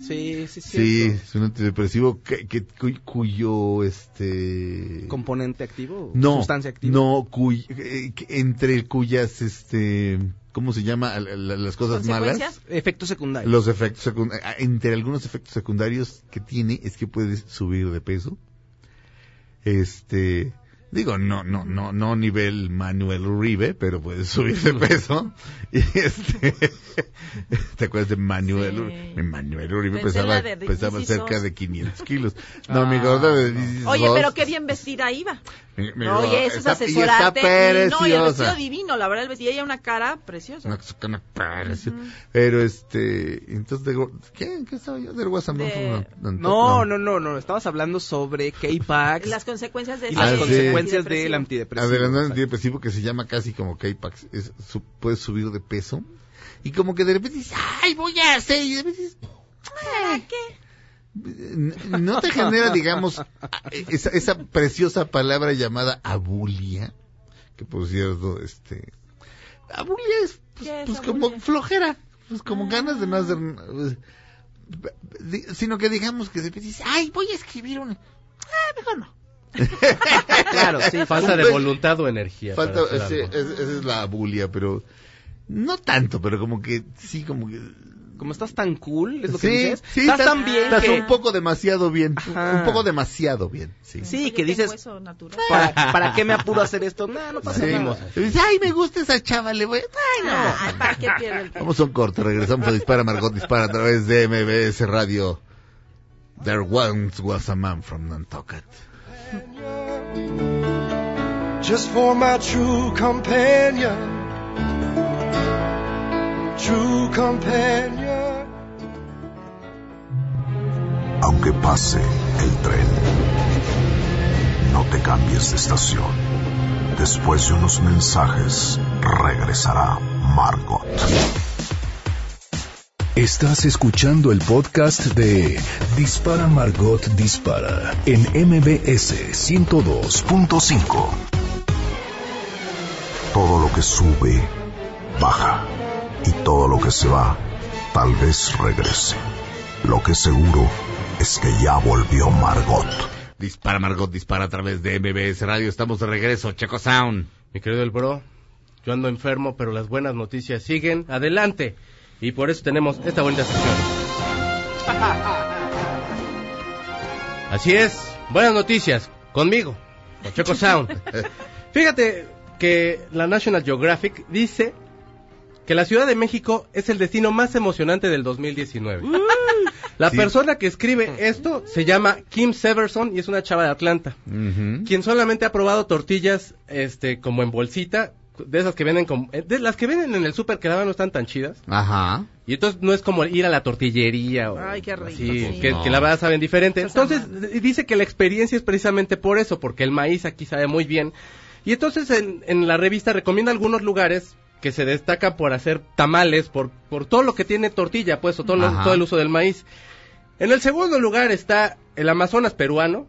Sí, sí, sí. Sí, es un antidepresivo que, que- cu- cuyo, este... ¿Componente activo? no, ¿Sustancia activa? no, cuy- eh, entre cuyas, este, ¿cómo se llama? Las cosas malas. Efectos secundarios. Los efectos secundarios, entre algunos efectos secundarios que tiene es que puedes subir de peso. Este, digo, no, no, no, no nivel Manuel Uribe, pero puedes subir de peso. Y este, ¿te acuerdas de Manuel Sí. Uribe? ManuelUribe Pensé pesaba, de pesaba cerca de 500 kilos. No, mi gorda de Is Oye, pero qué bien vestida iba. mi- mi gorda Oye, eso es está- y asesorarte. está Y no, y el vestido preciosa. divino, la verdad, el vestido. Y ella una cara preciosa. Una cosa que me pareció. Pero este, entonces, de, ¿qué? ¿Qué estaba yo? Del WhatsApp. De- No, no, no, no. Estabas hablando sobre K-Pax Las consecuencias de las Ah, sí. Consecuencias antidepresivo. del antidepresivo. Adelante, Exacto. antidepresivo que se llama casi como K-Pax. Su- puedes subir de peso. Y como que de repente dices, ¡ay, voy a hacer! Y de repente dices, ¿Para qué? No te genera, digamos, esa, esa preciosa palabra llamada abulia, que por cierto, este, abulia es, pues, ¿Qué es pues, como abulia? flojera, pues como Ah. ganas de no hacer, di- sino que digamos que de repente dices, ay, voy a escribir un, ah, mejor no. Claro, sí. Falta de voluntad o energía. Falta, esa es la abulia, pero No tanto, pero como que sí, como que... Como estás tan cool, es lo que dices. sí, estás tan bien Estás que... un poco demasiado bien. Ajá. Un poco demasiado bien, sí. Que dices. ¿para, ¿para qué me apuro a hacer esto? No, no pasa Sí. nada. Dices, ay, me gusta esa chava, le voy. Ay, no. Ay, ¿para qué pierde el? Vamos a un corte, regresamos a Dispara Margot Dispara a través de MBS Radio. There once was a man from Nantucket. Just for my true companion. True companion. Aunque pase el tren, no te cambies de estación. Después de unos mensajes, regresará Margot. Estás escuchando el podcast de Dispara Margot Dispara en MBS 102.5. Todo lo que sube, baja. Y todo lo que se va, tal vez regrese. Lo que seguro es que ya volvió Margot. Dispara Margot Dispara a través de MBS Radio. Estamos de regreso, Checo Sound. Mi querido el bro, yo ando enfermo, pero las buenas noticias siguen adelante. Y por eso tenemos esta bonita sección. Así es, buenas noticias, conmigo, con Choco Sound. Fíjate que la National Geographic dice que la Ciudad de México es el destino más emocionante del 2019. La Sí. persona que escribe esto se llama Kim Severson y es una chava de Atlanta quien solamente ha probado tortillas este como en bolsita de esas que venden como eh, de las que venden en el súper que la verdad no están tan chidas Ajá. y entonces no es como ir a la tortillería o Ay, qué rico, así, sí. que, No. que la verdad saben diferente entonces dice que la experiencia es precisamente por eso porque el maíz aquí sabe muy bien y entonces en, en la revista recomienda algunos lugares que se destacan por hacer tamales por por todo lo que tiene tortilla pues o todo, lo- Ajá. todo el uso del maíz en el segundo lugar está el Amazonas peruano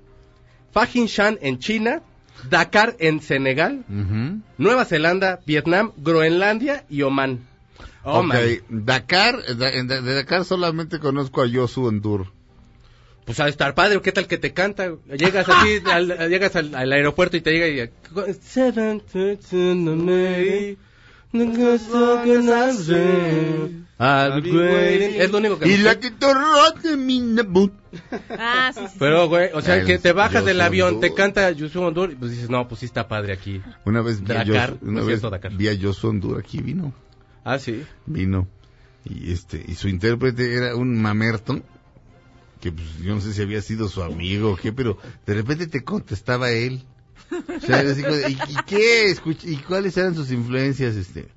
Fajinshan en China, Dakar en Senegal. Nueva Zelanda, Vietnam, Groenlandia y Oman. Dakar, de Dakar solamente conozco a Yosu Endur. Pues a estar padre, ¿qué tal que te canta? Llegas así, al, llegas al, al aeropuerto y te llega y... Es lo único que Y la torró de mi. Ah, sí. Pero, güey, o sea, que te bajas del avión, te canta Yusu Ondur, y pues dices, no, pues sí está padre aquí. Una vez vi a Dakar, una vez vi a Yosu Endur aquí vino. Ah, sí. vino y este y su intérprete era un mamerto que pues, yo no sé si había sido su amigo o qué pero de repente te contestaba él o sea, así ¿y, y qué y cuáles eran sus influencias este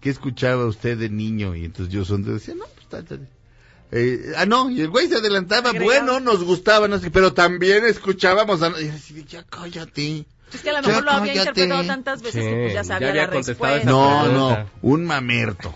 qué escuchaba usted de niño y entonces yo son decía no pues tal, tal". Eh, ah no y el güey se adelantaba bueno nos gustaba no sé pero también escuchábamos a, y así ya cállate Es que a lo Ya mejor lo había interpretado tantas veces que pues ya Sí, sabía ya había la respuesta. no pregunta. no un mamerto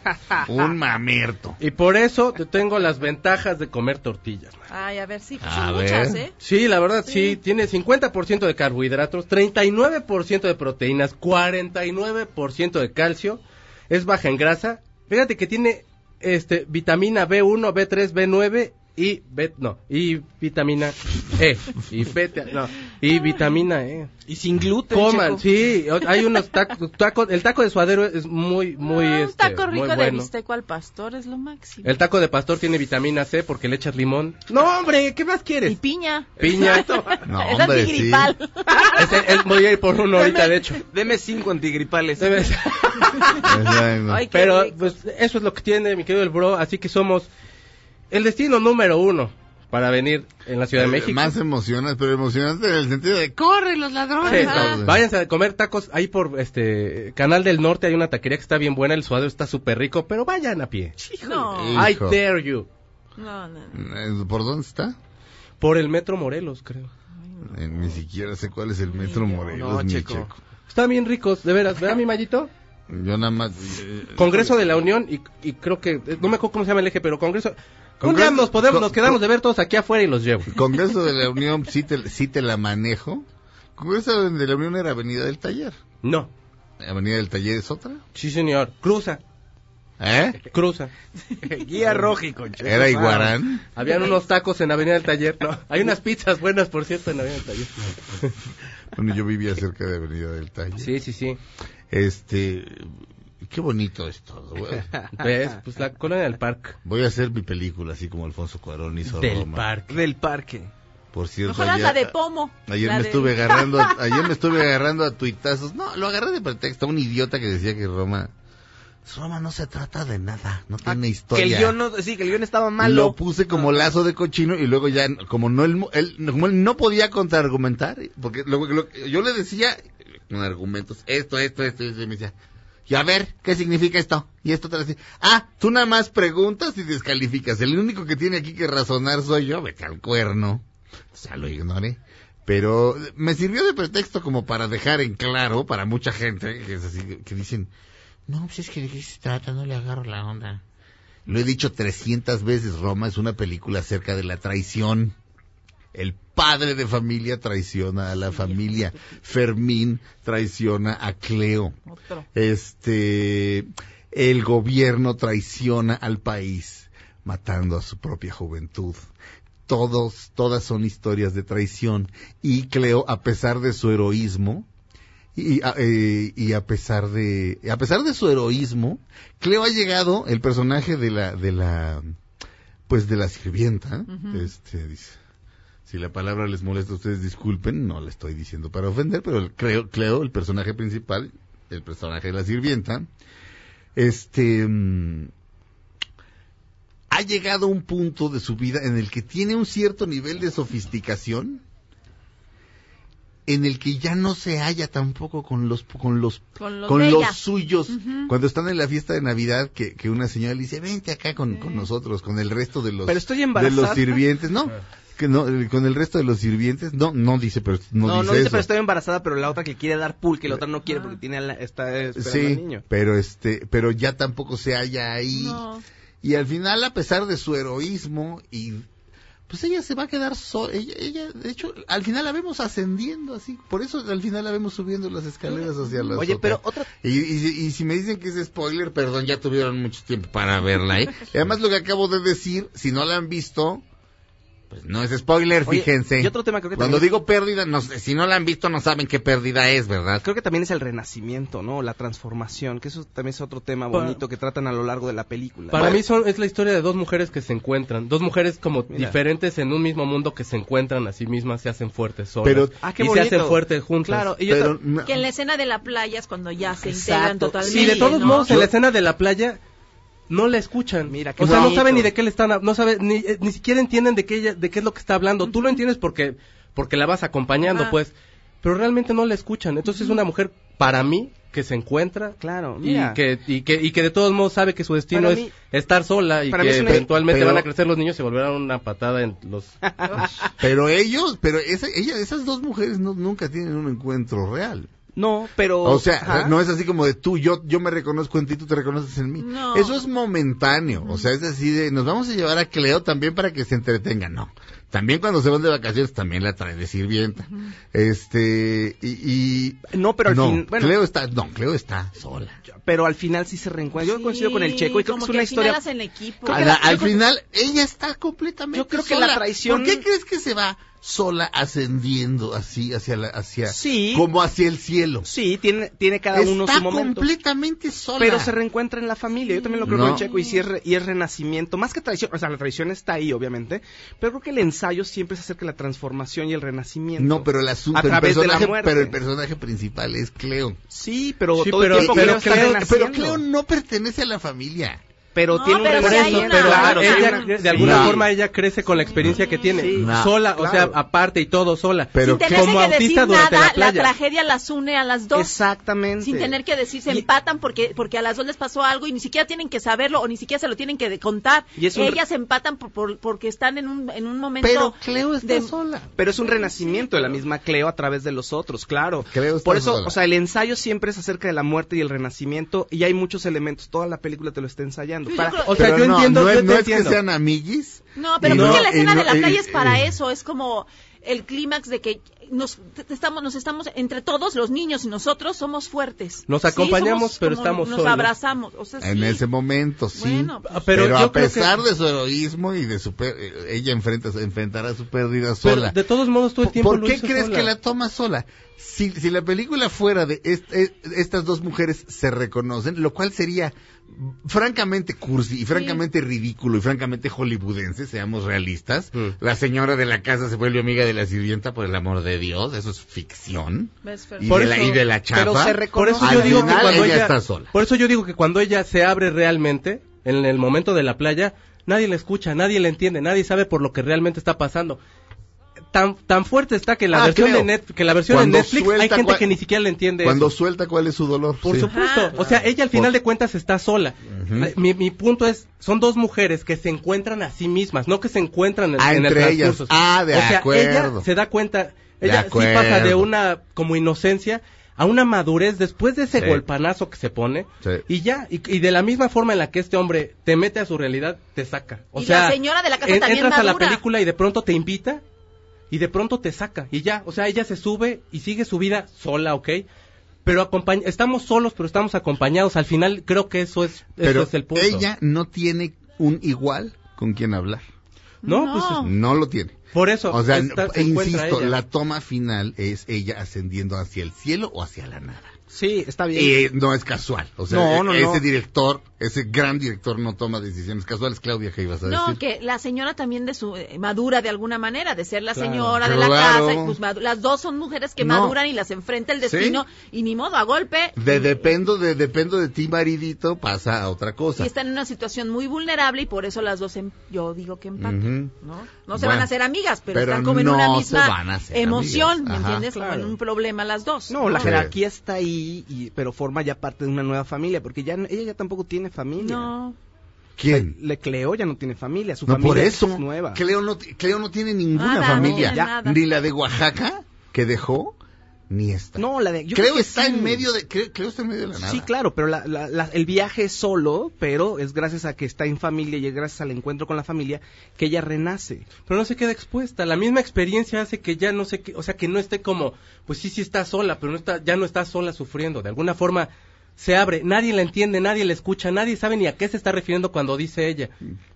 un mamerto Y por eso te tengo las ventajas de comer tortillas. man. Ay, a ver, sí, pues A son ver. muchas, ¿eh? Sí, la verdad, sí, Sí. tiene 50% de carbohidratos, 39% de proteínas, 49% de calcio, es baja en grasa. Fíjate que tiene este vitamina B1, B3, B9 y B, no, y vitamina E y beta, no, y vitamina E. Y sin gluten, Coman, Checo. sí, hay unos tacos, taco- el taco de suadero es muy muy Ah, un este, taco muy rico de bueno. bisteco al pastor es lo máximo. El taco de pastor tiene vitamina C porque le echas limón. No, hombre, ¿qué más Y quieres? piña. Piña. no es hombre sí antigripal. Ese- el- voy a ir por uno ahorita, de hecho. Deme cinco antigripales. Ay, qué Pero pues eso es lo que tiene mi querido el bro, así que somos el destino número uno para venir en la Ciudad de Eh, México. Más emocionante, pero emocionante en el sentido de ¡corre los Sí, ladrones! No, váyanse a comer tacos ahí por este Canal del Norte, hay una taquería que está bien buena, el suadero está súper rico, pero vayan a pie. No. I dare you. no, no. no. Eh, ¿Por dónde está? Por el Metro Morelos, creo. Eh, ni siquiera sé cuál es el metro Morelos, No, mi Checo. checo. Están bien ricos, de veras, ¿verdad mi mallito? Yo nada más... eh, Congreso de la Unión y, y creo que, no me acuerdo cómo se llama el eje, pero Congreso... Un Congreso- día nos podemos, nos quedamos de ver todos aquí afuera y los llevo. Congreso de la Unión sí te, sí te la manejo. Congreso de la Unión era Avenida del Taller. No, Avenida del Taller es otra. sí señor, cruza, ¿Eh? cruza. Guía rojico, Checo. Era Iguarán. Habían unos tacos en Avenida del Taller, no, hay unas pizzas buenas, por cierto, en Avenida del Taller. Bueno, yo vivía cerca de Avenida del Taller. Sí, sí, sí. Este, Qué bonito es todo, güey. ¿Ves? Pues la colonia del parque. Voy a hacer mi película así como Alfonso Cuarón hizo Del Roma. parque. Del parque. Por cierto, haz ayer, la de Pomo. ayer La me de- estuve agarrando, ayer me estuve agarrando a tuitazos. No, lo agarré de pretexto a un idiota que decía que Roma, Roma no se trata de nada, no tiene Que historia. el guion no, sí, que el guion estaba malo. Lo puse como lazo de cochino y luego ya, como no él, él- como él no podía contraargumentar, porque lo- lo- yo le decía con argumentos, esto, esto, esto, y me decía, y a ver, ¿qué significa esto? Y esto te lo ah, tú nada más preguntas y descalificas, el único que tiene aquí que razonar soy yo, vete al cuerno. O sea, lo ignoré. Pero me sirvió de pretexto como para dejar en claro para mucha gente que que dicen, no, pues es que de qué se trata, no le agarro la onda. Lo he dicho 300 veces, Roma es una película acerca de la traición. El padre de familia traiciona a la familia. Fermín traiciona a Cleo. Este, el gobierno traiciona al país, matando a su propia juventud. Todos, todas son historias de traición. Y Cleo, a pesar de su heroísmo, y, a- eh, y a pesar de, a pesar de su heroísmo, Cleo ha llegado, el personaje de la, de la, pues de la sirvienta, este, dice, si la palabra les molesta a ustedes disculpen, no la estoy diciendo para ofender, pero el Cleo, Cleo, el personaje principal, el personaje de la sirvienta, este, mm, ha llegado a un punto de su vida en el que tiene un cierto nivel de sofisticación, en el que ya no se halla tampoco con los con los Con los con suyos. Cuando están en la fiesta de navidad que, que una señora le dice vente acá con, con nosotros con el resto de los Pero estoy de los sirvientes no que no eh, con el resto de los sirvientes no no dice pero no, No, dice no dice, eso pero estoy embarazada, pero la otra que quiere dar pool, que la otra no quiere porque tiene a la- está esperando al sí niño. pero este pero ya tampoco se halla ahí No. y al final a pesar de su heroísmo y pues ella se va a quedar sola ella, ella de hecho al final la vemos ascendiendo así por eso al final la vemos subiendo las escaleras hacia la Oye, azotea. pero otra... Y, y- y si me dicen que es spoiler, perdón, ya tuvieron mucho tiempo para verla, ¿eh? Y además lo que acabo de decir, si no la han visto, pues no es spoiler, Oye, fíjense. y otro tema creo que Cuando también- digo pérdida, no si no la han visto no saben qué pérdida es, ¿verdad? Creo que también es el renacimiento, ¿no? La transformación, que eso también es otro tema bonito que tratan a lo largo de la película. Para Bueno. mí son, es la historia de dos mujeres que se encuentran, dos mujeres como Mira. diferentes en un mismo mundo que se encuentran a sí mismas, se hacen fuertes solas Pero- Ah, qué y bonito. se hacen fuertes juntas. Claro, y yo Pero, ta- no- Que en la escena de la playa es cuando ya se Exacto. integran totalmente. Y de todos ¿no? modos, en la escena de la playa no la escuchan. Mira, qué o sea, no saben ni de qué le están, no saben ni, eh, ni siquiera entienden de qué ella, de qué es lo que está hablando. Tú lo entiendes porque porque la vas acompañando, pues, pero realmente no la escuchan. Entonces es una mujer para mí que se encuentra Claro, y mira. que y que y que de todos modos sabe que su destino Para es mí- estar sola y para mí que es una- eventualmente pero- van a crecer los niños y se volverán una patada en los pero ellos, pero esa, ella, esas dos mujeres no, nunca tienen un encuentro real. No, pero... O sea, Ajá. no es así como de tú, yo, yo me reconozco en ti, tú te reconoces en mí. No. Eso es momentáneo. O sea, es así de, nos vamos a llevar a Cleo también para que se entretenga. No. También cuando se van de vacaciones también la trae de sirvienta. Este, y, y No, pero al no, fin... Bueno, Cleo está, no, Cleo está sola. pero al final sí se reencuentra. Yo coincido con el Checo y creo que como es una al historia... final equipo. La- la- al final, ella está completamente Yo creo que la traición- ¿Por qué crees que se va sola ascendiendo así hacia la, hacia, Sí. como hacia el cielo? Sí, tiene, tiene cada uno su momento. completamente sola. Pero se reencuentra en la familia. Yo también lo creo No. con el Checo y sí es, re- y es renacimiento. Más que traición, o sea, la traición está ahí, obviamente. Pero creo que el ensayo siempre se acerca a la transformación y el renacimiento. No, pero la su- A el través de la muerte. pero el personaje principal es Cleo. Sí, pero Sí, todo pero- el tiempo pero Cleo está Cleo, renaciendo. pero Cleo no pertenece a la familia. Pero No, tiene un pero una- pero claro, ella, una- de alguna No. forma ella crece con la experiencia que tiene Sí. No. sola o sea aparte y todo sola Pero sin como que autista decir durante nada, la playa tragedia las une a las dos. Exactamente. Sin tener que decir, se Y- empatan porque, porque a las dos les pasó algo y ni siquiera tienen que saberlo o ni siquiera se lo tienen que contar. Y un- Ellas se empatan por, por- porque están en un, en un momento. Pero Cleo está de- sola. Pero es un renacimiento de la misma Cleo a través de los otros, claro. Cleo está Por eso, sola. o sea, el ensayo siempre es acerca de la muerte y el renacimiento y hay muchos elementos. Toda la película te lo está ensayando. Para- creo- o sea yo no, entiendo no yo no es entiendo. que sean amiguis. No, pero creo no- que la escena no- de la y- playa es para y- eso. Es como el clímax de que nos estamos, nos estamos, entre todos, los niños y nosotros, somos fuertes. Nos Sí, acompañamos, somos pero estamos Nos solos. abrazamos. O sea, En sí. ese momento, sí. Bueno, pues, Ah, pero Pero, yo a creo que- pesar de su heroísmo y de su per- ella enfrenta, enfrentará su pérdida Pero sola. de todos modos todo el tiempo ¿Por lo qué hizo crees sola. que la toma sola? Si, si la película fuera de est- eh, estas dos mujeres se reconocen, lo cual sería francamente cursi y francamente ridículo y francamente hollywoodense, seamos realistas. Mm. La señora de la casa se vuelve amiga de la sirvienta por el amor de Dios, eso es ficción. Y, Por de, la, y de la chapa. pero se Por eso Al yo digo que final cuando ella ella, está sola. por eso yo digo que cuando ella se abre realmente en el momento de la playa, nadie la escucha, nadie la entiende, nadie sabe por lo que realmente está pasando. Tan, tan fuerte está que la Ah, versión creo. de Net- que la versión Cuando de Netflix hay gente que ni siquiera le entiende Cuando eso. suelta cuál es su dolor. Por sí. supuesto. Ajá. O sea, ella al final Por- de cuentas está sola. Mi, mi punto es, son dos mujeres que se encuentran a sí mismas, no que se encuentran en, Ah, en el entre ellas. transcurso. Ah, de o sea, acuerdo. ella se da cuenta, ella sí pasa de una como inocencia a una madurez después de ese Sí. golpanazo que se pone Sí. y ya y, y de la misma forma en la que este hombre te mete a su realidad te saca o Y sea la señora de la casa en- también entras a la película y de pronto te invita y de pronto te saca y ya o sea ella se sube y sigue su vida sola ¿ok? pero estamos solos pero estamos acompañados al final creo que eso es Pero eso es el punto ella no tiene un igual con quien hablar. no, No. pues es- No lo tiene. Por eso O sea, está- no- se encuentra insisto, ella. la toma final es ella ascendiendo hacia el cielo o hacia la nada. Sí, está bien. Y eh, no es casual. O sea, No, no, ese no. director, ese gran director no toma decisiones casuales. Claudia, ¿qué ibas a No, decir? que la señora también de su eh, madura de alguna manera, de ser la Claro. señora de la casa, y pues las dos son mujeres que No. maduran y las enfrenta el Sí. destino y ni modo a golpe. De dependo de dependo de ti, maridito, pasa a otra cosa. Y están en una situación muy vulnerable y por eso las dos, em- yo digo que empatan. ¿no? No se Bueno, van a hacer amigas, pero, pero están como en no una misma van a hacer emoción. ¿me entiendes? Como en Claro. un problema las dos. No, la Sí. jerarquía está ahí, y, pero forma ya parte de una nueva familia, porque ya no- ella ya tampoco tiene familia. No. ¿Quién? Le Cleo ya no tiene familia, su No, familia por eso. es nueva. Cleo no, Cleo no tiene ninguna Nada, familia. no tiene nada. Ni la de Oaxaca, que dejó, ni esta. No, la de yo Creo creo que está sí. en medio de, creo, Cleo está en medio de la nada. Sí, claro, pero la- la- la- el viaje es solo, pero es gracias a que está en familia y es gracias al encuentro con la familia que ella renace. pero no se queda expuesta. La misma experiencia hace que ya no sé qué, o sea, que no esté como, pues sí, sí está sola, pero no está, ya no está sola sufriendo. De alguna forma se abre, nadie la entiende, nadie la escucha, nadie sabe ni a qué se está refiriendo cuando dice ella.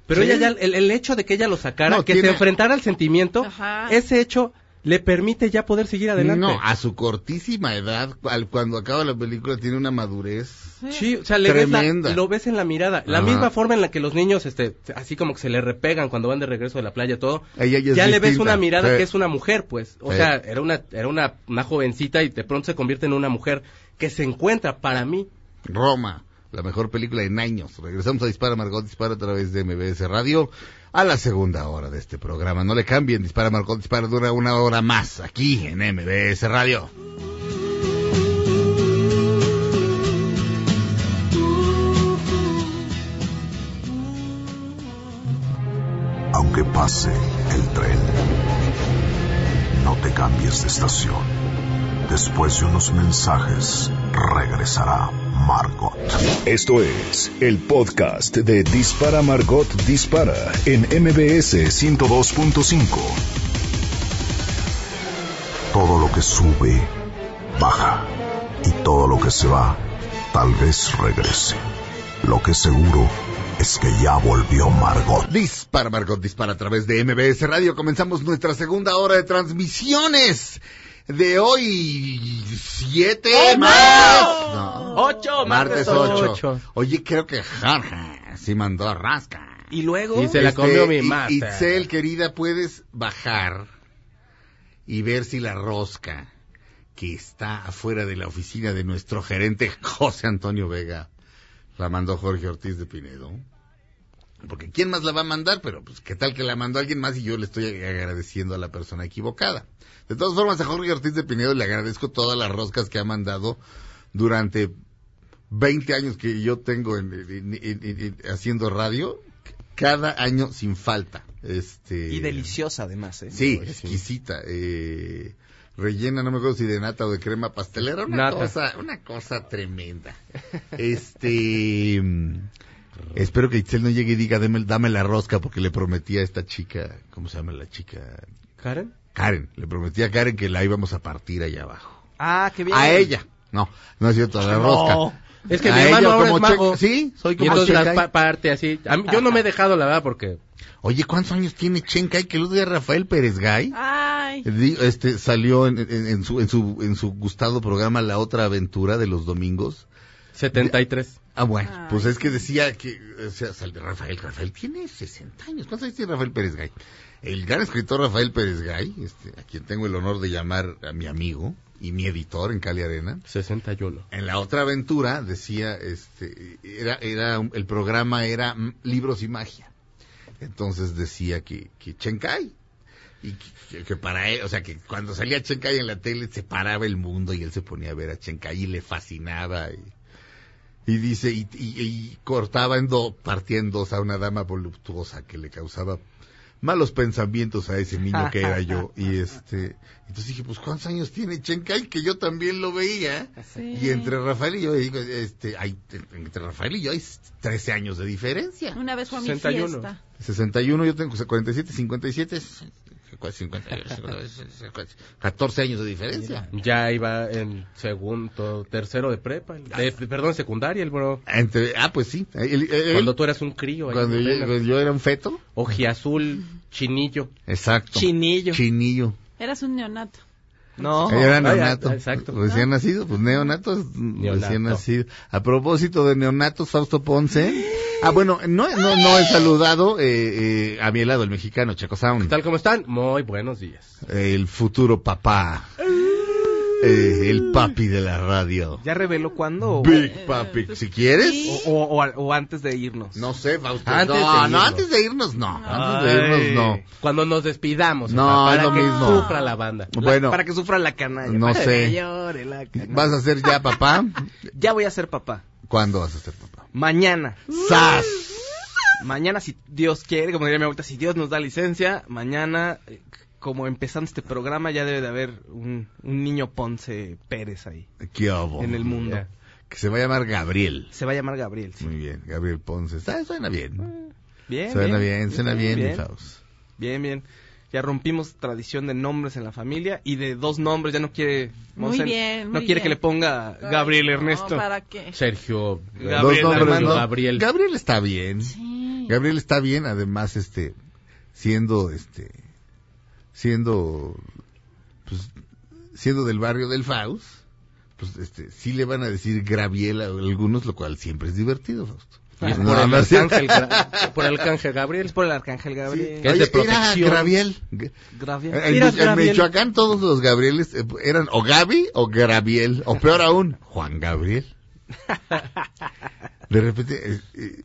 Pero Sí. ella ya, el, el hecho de que ella lo sacara, No, que tiene- se enfrentara al sentimiento, Ajá. ese hecho le permite ya poder seguir adelante. No, a su cortísima edad, al, cuando acaba la película, tiene una madurez. Sí, o sea, le ves la- Tremenda. lo ves en la mirada. La Ajá. misma forma en la que los niños, este, así como que se le repegan cuando van de regreso de la playa, todo. Ella ya le ves una mirada Sí. que es una mujer, pues. O Sí. sea, era una, era una, una jovencita y de pronto se convierte en una mujer que se encuentra para mí. Roma, la mejor película en años. Regresamos a Dispara Margot Dispara a través de MBS Radio a la segunda hora de este programa. No le cambien, Dispara Margot Dispara dura una hora más aquí en MBS Radio. Aunque pase el tren, no te cambies de estación. Después de unos mensajes, regresará Margot. Esto es el podcast de Dispara Margot Dispara en MBS 102.5. Todo lo que sube, baja. Y todo lo que se va, tal vez regrese. Lo que seguro es que ya volvió Margot. Dispara Margot Dispara a través de MBS Radio. Comenzamos nuestra segunda hora de transmisiones de hoy, siete más. No. ¡Ocho! Martes martes 8. ocho. Oye, creo que Jorge sí mandó rasca. Y luego... Y se la Este, comió mi. Itzel, querida, puedes bajar y ver si la rosca que está afuera de la oficina de nuestro gerente José Antonio Vega la mandó Jorge Ortiz de Pinedo. Porque ¿quién más la va a mandar? Pero pues qué tal que la mandó alguien más y yo le estoy agradeciendo a la persona equivocada. De todas formas, a Jorge Ortiz de Pinedo le agradezco todas las roscas que ha mandado durante 20 años que yo tengo en- en- en- en- en- haciendo radio, cada año sin falta. Este, Y deliciosa además, ¿eh? Sí, exquisita. Eh, rellena, no me acuerdo si de nata o de crema pastelera, una Nata. cosa, una cosa tremenda. Este, espero que Itzel no llegue y diga, dame, dame la rosca porque le prometí a esta chica, ¿cómo se llama la chica? ¿Karen? Karen, le prometí a Karen que la íbamos a partir allá abajo. Ah, qué bien. A ella. No, no es cierto, a la No. rosca. Es que A mi ella hermano ahora como es mago. Che- Sí, soy Y como entonces las Chencay. pa- parte así. Mí- yo no me he dejado, la verdad, porque... Oye, ¿cuántos años tiene Chencay? Que el otro día Rafael Pérez Gay Ay. di- este, salió en, en- en su, en, su, en su gustado programa La Otra Aventura de los domingos. 73. Ah, bueno, Ay. pues es que decía que, o sea, Rafael, Rafael tiene 60 años. ¿Cuántos años tiene Rafael Pérez Gay? El gran escritor Rafael Pérez Gay, este, a quien tengo el honor de llamar a mi amigo y mi editor en Cali Arena, 61. en la otra aventura decía, este, era, era, el programa era libros y magia. Entonces decía que, que Chencay, y que, que- que para él, o sea, que cuando salía Chencay en la tele se paraba el mundo y él se ponía a ver a Chencay y le fascinaba. Y, y dice, y, y- y cortaba en dos, partía en dos a una dama voluptuosa que le causaba malos pensamientos a ese niño que era yo. Y este, entonces dije, pues ¿cuántos años tiene Chencay? Que yo también lo veía. Sí. Y entre Rafael y yo, digo, este, hay, entre Rafael y yo hay 13 años de diferencia. Una vez fue a mi 61. fiesta. 61, yo tengo 47, 57, 50, 14 años de diferencia. Ya iba en segundo, tercero de prepa. de- perdón, secundaria, el bro. Entre, ah, pues sí. Él- él- Cuando tú eras un crío. cuando yo, cuando yo era un feto. Ojiazul, chinillo. Exacto. Chinillo. Chinillo. Eras un neonato. No. Era neonato. exacto. Recién nacido, pues neonatos, Neonato. recién nacido. A propósito de neonatos, Fausto Ponce. Ah, bueno, no, no, no he saludado eh, eh, a mi lado, el mexicano, Chaco Sound. ¿Tal como están? Muy buenos días. El futuro papá. Eh, el papi de la radio. ¿Ya reveló cuándo? Big papi. Si quieres. O, o- o- o antes de irnos. No sé, Fausto. Antes no, de no, irnos. antes de irnos no. Antes de irnos no. Cuando nos despidamos. No, papá, es para lo que mismo. sufra la banda. La- Bueno, para que sufra la canalla. no para sé. que llore la canalla. ¿vas a ser ya papá? Ya voy a ser papá. ¿Cuándo vas a ser papá? Mañana. ¡Sas! Mañana, si Dios quiere, como diría mi abuelita, si Dios nos da licencia, mañana, eh, como empezando este programa, ya debe de haber un, un niño Ponce Pérez ahí, ¿Qué hago? en el mundo. Ya. Que se va a llamar Gabriel. Se va a llamar Gabriel. sí. Muy bien, Gabriel Ponce. Ah, suena bien. Bien, Suena bien, suena bien, bien, Faust. bien, bien. Ya rompimos tradición de nombres en la familia y de dos nombres, ya no quiere... Muy Monsen, bien, No quiere bien. que le ponga Gabriel Ay, no, Ernesto. ¿Para qué? Sergio. Gabriel, Dos nombres, Armando. ¿no? Gabriel. Gabriel está bien. Sí. Gabriel está bien, además, este, siendo, este, siendo, pues, siendo del barrio del Faust, pues, este, sí le van a decir Graviel a algunos, lo cual siempre es divertido, Fausto. Y es No, por, el arcángel, Gra- por el arcángel Gabriel. Es por el arcángel Gabriel. que es de Oye, protección. Graviel. En, en. Michoacán todos los Gabrieles eh, eran o Gaby o Graviel, o peor aún, Juan Gabriel. De repente,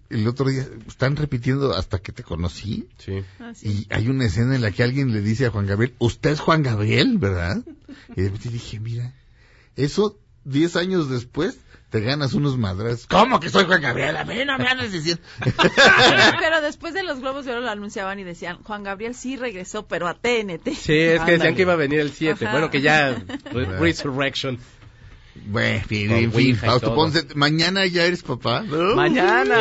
el otro día, están repitiendo hasta que te conocí, Sí. Ah, sí. y hay una escena en la que alguien le dice a Juan Gabriel, usted es Juan Gabriel, ¿verdad? Y de repente dije, mira, eso diez años después te ganas unos madras. ¿Cómo que soy Juan Gabriel? A mí no me andas diciendo. Pero después de los Globos de Oro lo anunciaban y decían, Juan Gabriel sí regresó, pero a TNT. Sí, es que decían Ándale. que iba a venir el 7. Ajá. Bueno, que ya. Re- Resurrection. Bueno, en fin, Fausto todo. Ponce, mañana ya eres papá. Mañana.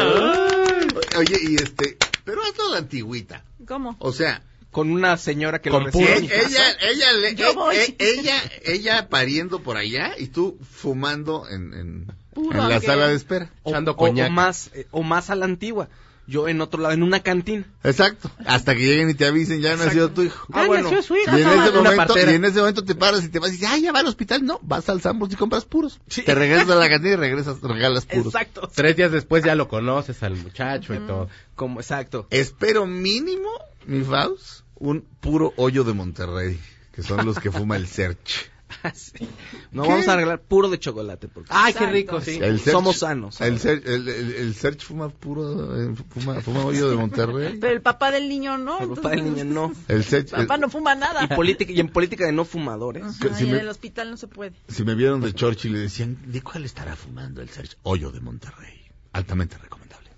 Oye, y este, pero es toda antigüita. ¿Cómo? O sea, Con una señora que Con lo recibe. ella, ella, ella, le- Yo eh, voy. eh, ella, ella pariendo por allá y tú fumando en, en, Puro, en la sala de espera. O, Echando o- coñac. o más, eh, o más a la antigua. Yo en otro lado, en una cantina. Exacto. Hasta que lleguen y te avisen, ya nació tu hijo. Ah, bueno. nació su Y hija. en, ese momento, y en ese momento te paras y te vas y dices, ah, ya va al hospital. No, vas al Sambors y compras puros. Te regresas a la cantina y regresas, regalas puros. Exacto. Tres días después ya lo conoces al muchacho y todo. Como, exacto. Espero mínimo, mi Faust, un puro hoyo de Monterrey, que son los que fuma el Search. Sí. No ¿Qué? vamos a regalar puro de chocolate. Porque Ay, qué Exacto. rico, sí. El Search- Somos sanos. El Search, el, el- el Search fuma puro, eh, fuma, fuma hoyo de Monterrey. Pero el papá del niño no. el papá del niño no. El Search, El papá no fuma nada. Y, política, y en política de no fumadores. Ajá, si y en me- el hospital no se puede. si me vieron de Churchill y le decían, ¿de cuál estará fumando el Search? Hoyo de Monterrey. Altamente recomendable.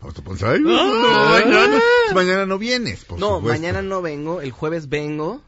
Vamos a pensar, ay, no, no. Mañana no vienes, por No, supuesto. mañana no vengo. El jueves vengo.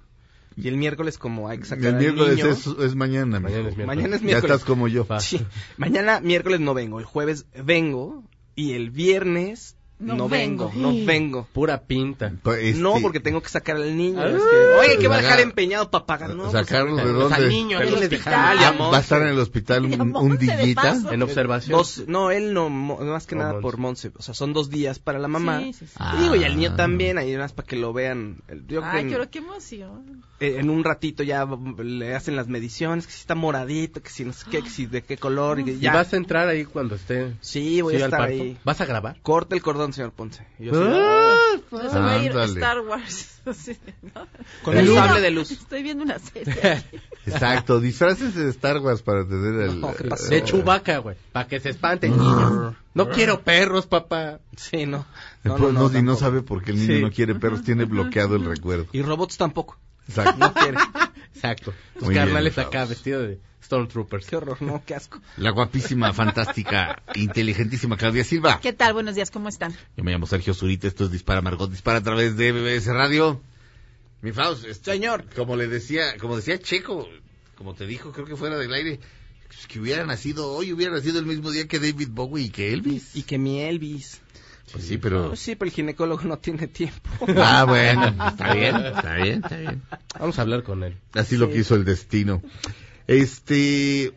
Y el miércoles, como hay que sacar El al miércoles niño- es, es mañana. Mañana es miércoles. Mañana es Ya miércoles. estás como yo. Fa- Sí. Mañana miércoles no vengo. El jueves vengo. Y el viernes No no, vengo, vengo. no vengo. Pura pinta. Pues, No, este, porque tengo que sacar al niño. Ah, es que, Oye, ¿qué va a dejar empeñado para pagar? No, pues, ¿Sacarlo de pues, al dónde? niño, Del ahí les hospital. Ah, y va a estar en el hospital Y un, un de dillita. En observación. Dos, no, él no, más que O nada Monse. por Monse. O sea, son dos días para la mamá. Sí, sí, sí. Ah. Y digo, y al niño también, ahí más para que lo vean. El- Yo Ay, en, pero qué emoción. eh, en un ratito ya le hacen las mediciones, que si está moradito, que si no sé qué, que si de qué color. Y ¿Y ya. vas a entrar ahí cuando esté Sí, voy a al estar ahí. ¿Vas a grabar? Corta el cordón, señor Ponce. Y yo así, Ah, va a ir. Star Wars. Con Estoy el viendo- sable de luz. Estoy viendo una serie. Exacto, disfraces de Star Wars para tener el... No. De Chubaca, güey. Para que se espanten niños. No quiero perros, papá. Sí, no. No, No, no, no, y no tampoco. sabe por qué el niño Sí. no quiere perros, tiene bloqueado el recuerdo. Y robots tampoco. Exacto. No quiere. Exacto. Los Muy bien, carnales Faust. acá vestidos de Stormtroopers. Qué horror, no, qué asco. La guapísima, fantástica, inteligentísima Claudia Silva. ¿Qué tal? Buenos días, ¿cómo están? Yo me llamo Sergio Zurita, esto es Dispara Margot, dispara a través de BBS Radio. Mi Faust, este, Señor. como le decía, como decía Checo, como te dijo, creo que fuera del aire, pues, que hubiera nacido hoy, hubiera nacido el mismo día que David Bowie y que Elvis. Y que mi Elvis. Pues sí, pero... No, sí, pero el ginecólogo no tiene tiempo. Ah, bueno, está bien, está bien, está bien. Vamos a hablar con él. Así lo quiso el destino. Este,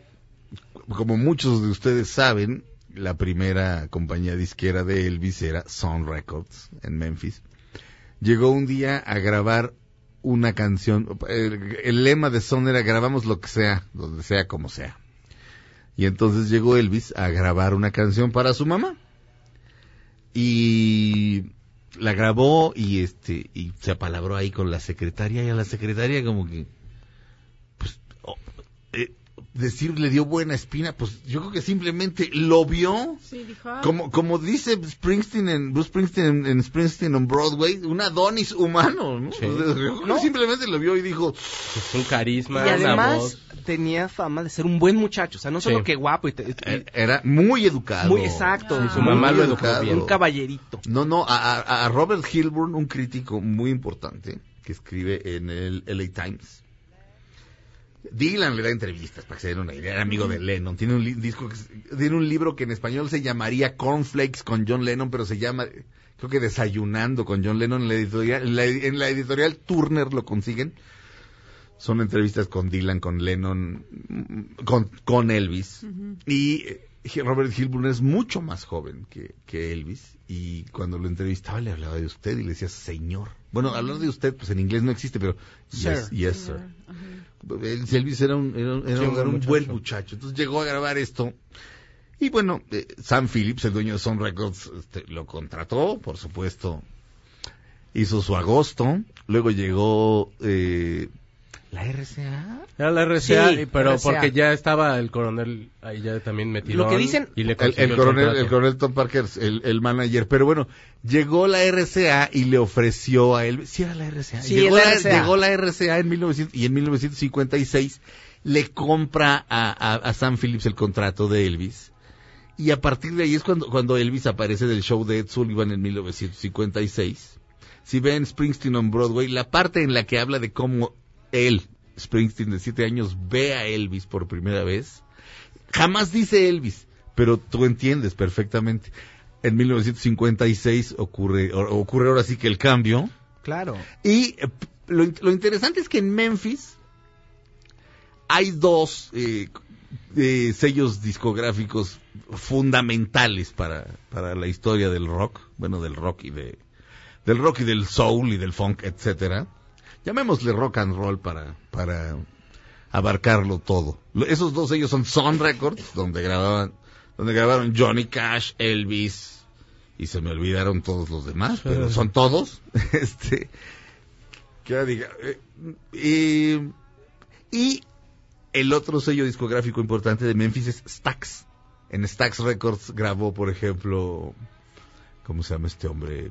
como muchos de ustedes saben, la primera compañía disquera de Elvis era Sun Records en Memphis. Llegó un día a grabar una canción. El, el lema de Sun era grabamos lo que sea, donde sea como sea. Y entonces llegó Elvis a grabar una canción para su mamá. Y la grabó y este y se apalabró ahí con la secretaria y a la secretaria como que decir le dio buena espina pues yo creo que simplemente lo vio Sí, dijo. ah, como como dice Springsteen en Bruce Springsteen en, en Springsteen on Broadway un Adonis humano ¿no? Sí. O sea, yo creo que simplemente lo vio y dijo Es un carisma, Y además voz. tenía fama de ser un buen muchacho. O sea, no solo Sí. que guapo y, te- y- eh, era muy educado muy exacto. Sí, su mamá Muy lo educó educado. bien. Un caballerito. No, no, a, a- a Robert Hilburn, un crítico muy importante que escribe en el LA Times. Dylan le da entrevistas para que se den una idea, era amigo de Lennon, tiene un li- disco que, tiene un libro que en español se llamaría Cornflakes con John Lennon, pero se llama creo que Desayunando con John Lennon. En la editorial en la, en la editorial Turner lo consiguen. Son entrevistas con Dylan, con Lennon, mm, con, con Elvis. Y Robert Hilburn es mucho más joven que, que Elvis. Y cuando lo entrevistaba le hablaba de usted y le decía señor. Bueno, hablar de usted, pues en inglés no existe, pero yes, Sir. yes, sir. El- Elvis era un, era, un- era Sí, un- un era un muchacho. buen muchacho. Entonces llegó a grabar esto. Y bueno, eh, Sam Phillips, el dueño de Sun Records, este, lo contrató, por supuesto. Hizo su agosto. Luego llegó eh, la RCA. Era la RCA, Sí, pero RCA. porque ya estaba el coronel ahí ya también metido. Lo que dicen- y le El, el coronel, el coronel Tom Parker, el, el manager. Pero bueno, llegó la RCA y le ofreció a él. Sí, era la RCA. Sí, llegó, la la, RCA. llegó la RCA en 1900, y en 1956 le compra a, a- a Sam Phillips el contrato de Elvis. Y a partir de ahí es cuando, cuando Elvis aparece del show de Ed Sullivan en 1956. Si ven Springsteen on Broadway, la parte en la que habla de cómo él, Springsteen de siete años, ve a Elvis por primera vez, jamás dice Elvis, pero tú entiendes perfectamente. En 1956 ocurre, ocurre ahora sí que el cambio. Claro. Y eh, lo, lo interesante es que en Memphis hay dos eh, eh, sellos discográficos fundamentales para, para la historia del rock, bueno, del rock y de del rock y del soul y del funk, etcétera. Llamémosle rock and roll para para abarcarlo todo. Esos dos sellos son Sun Records, donde grababan donde grabaron Johnny Cash, Elvis y se me olvidaron todos los demás, pero son todos. Este que diga eh, y, y el otro sello discográfico importante de Memphis es Stax. En Stax Records grabó, por ejemplo, ¿cómo se llama este hombre?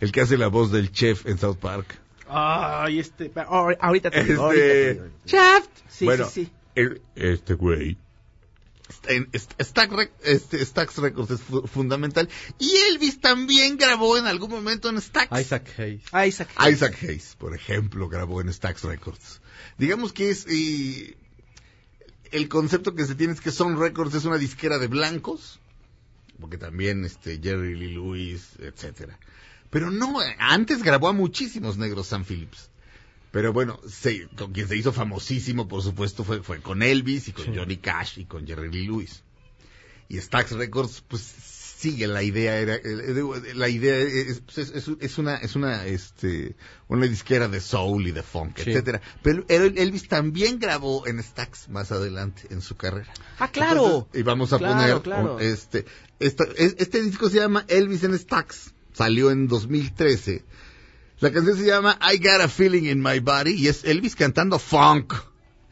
El que hace la voz del chef en South Park. Ay, este. oh, ahorita te Este- digo, ahorita te digo. Shaft. Sí, bueno, sí, sí. el- este güey. Stax, este, Stax Records es fu- fundamental. Y Elvis también grabó en algún momento en Stax. Isaac Hayes. Isaac. Isaac Hayes, por ejemplo, grabó en Stax Records. Digamos que es eh, el concepto que se tiene es que Sun Records es una disquera de blancos porque también este Jerry Lee Lewis, etcétera. Pero no, eh, antes grabó a muchísimos negros Sam Phillips. Pero bueno, se- con quien se hizo famosísimo, por supuesto, fue, fue con Elvis y con Johnny Cash y con Jerry Lee Lewis. Y Stax Records, pues sigue la idea, era, eh, digo, la idea es, pues, es- una, es una, este, una disquera de soul y de funk, Sí. etcétera. Pero el- Elvis también grabó en Stax más adelante en su carrera. Ah, claro. Entonces, y vamos a Claro, poner claro. este, esta- este disco se llama Elvis en Stacks. Salió en 2013. La canción se llama I Got a Feeling in My Body y es Elvis cantando funk.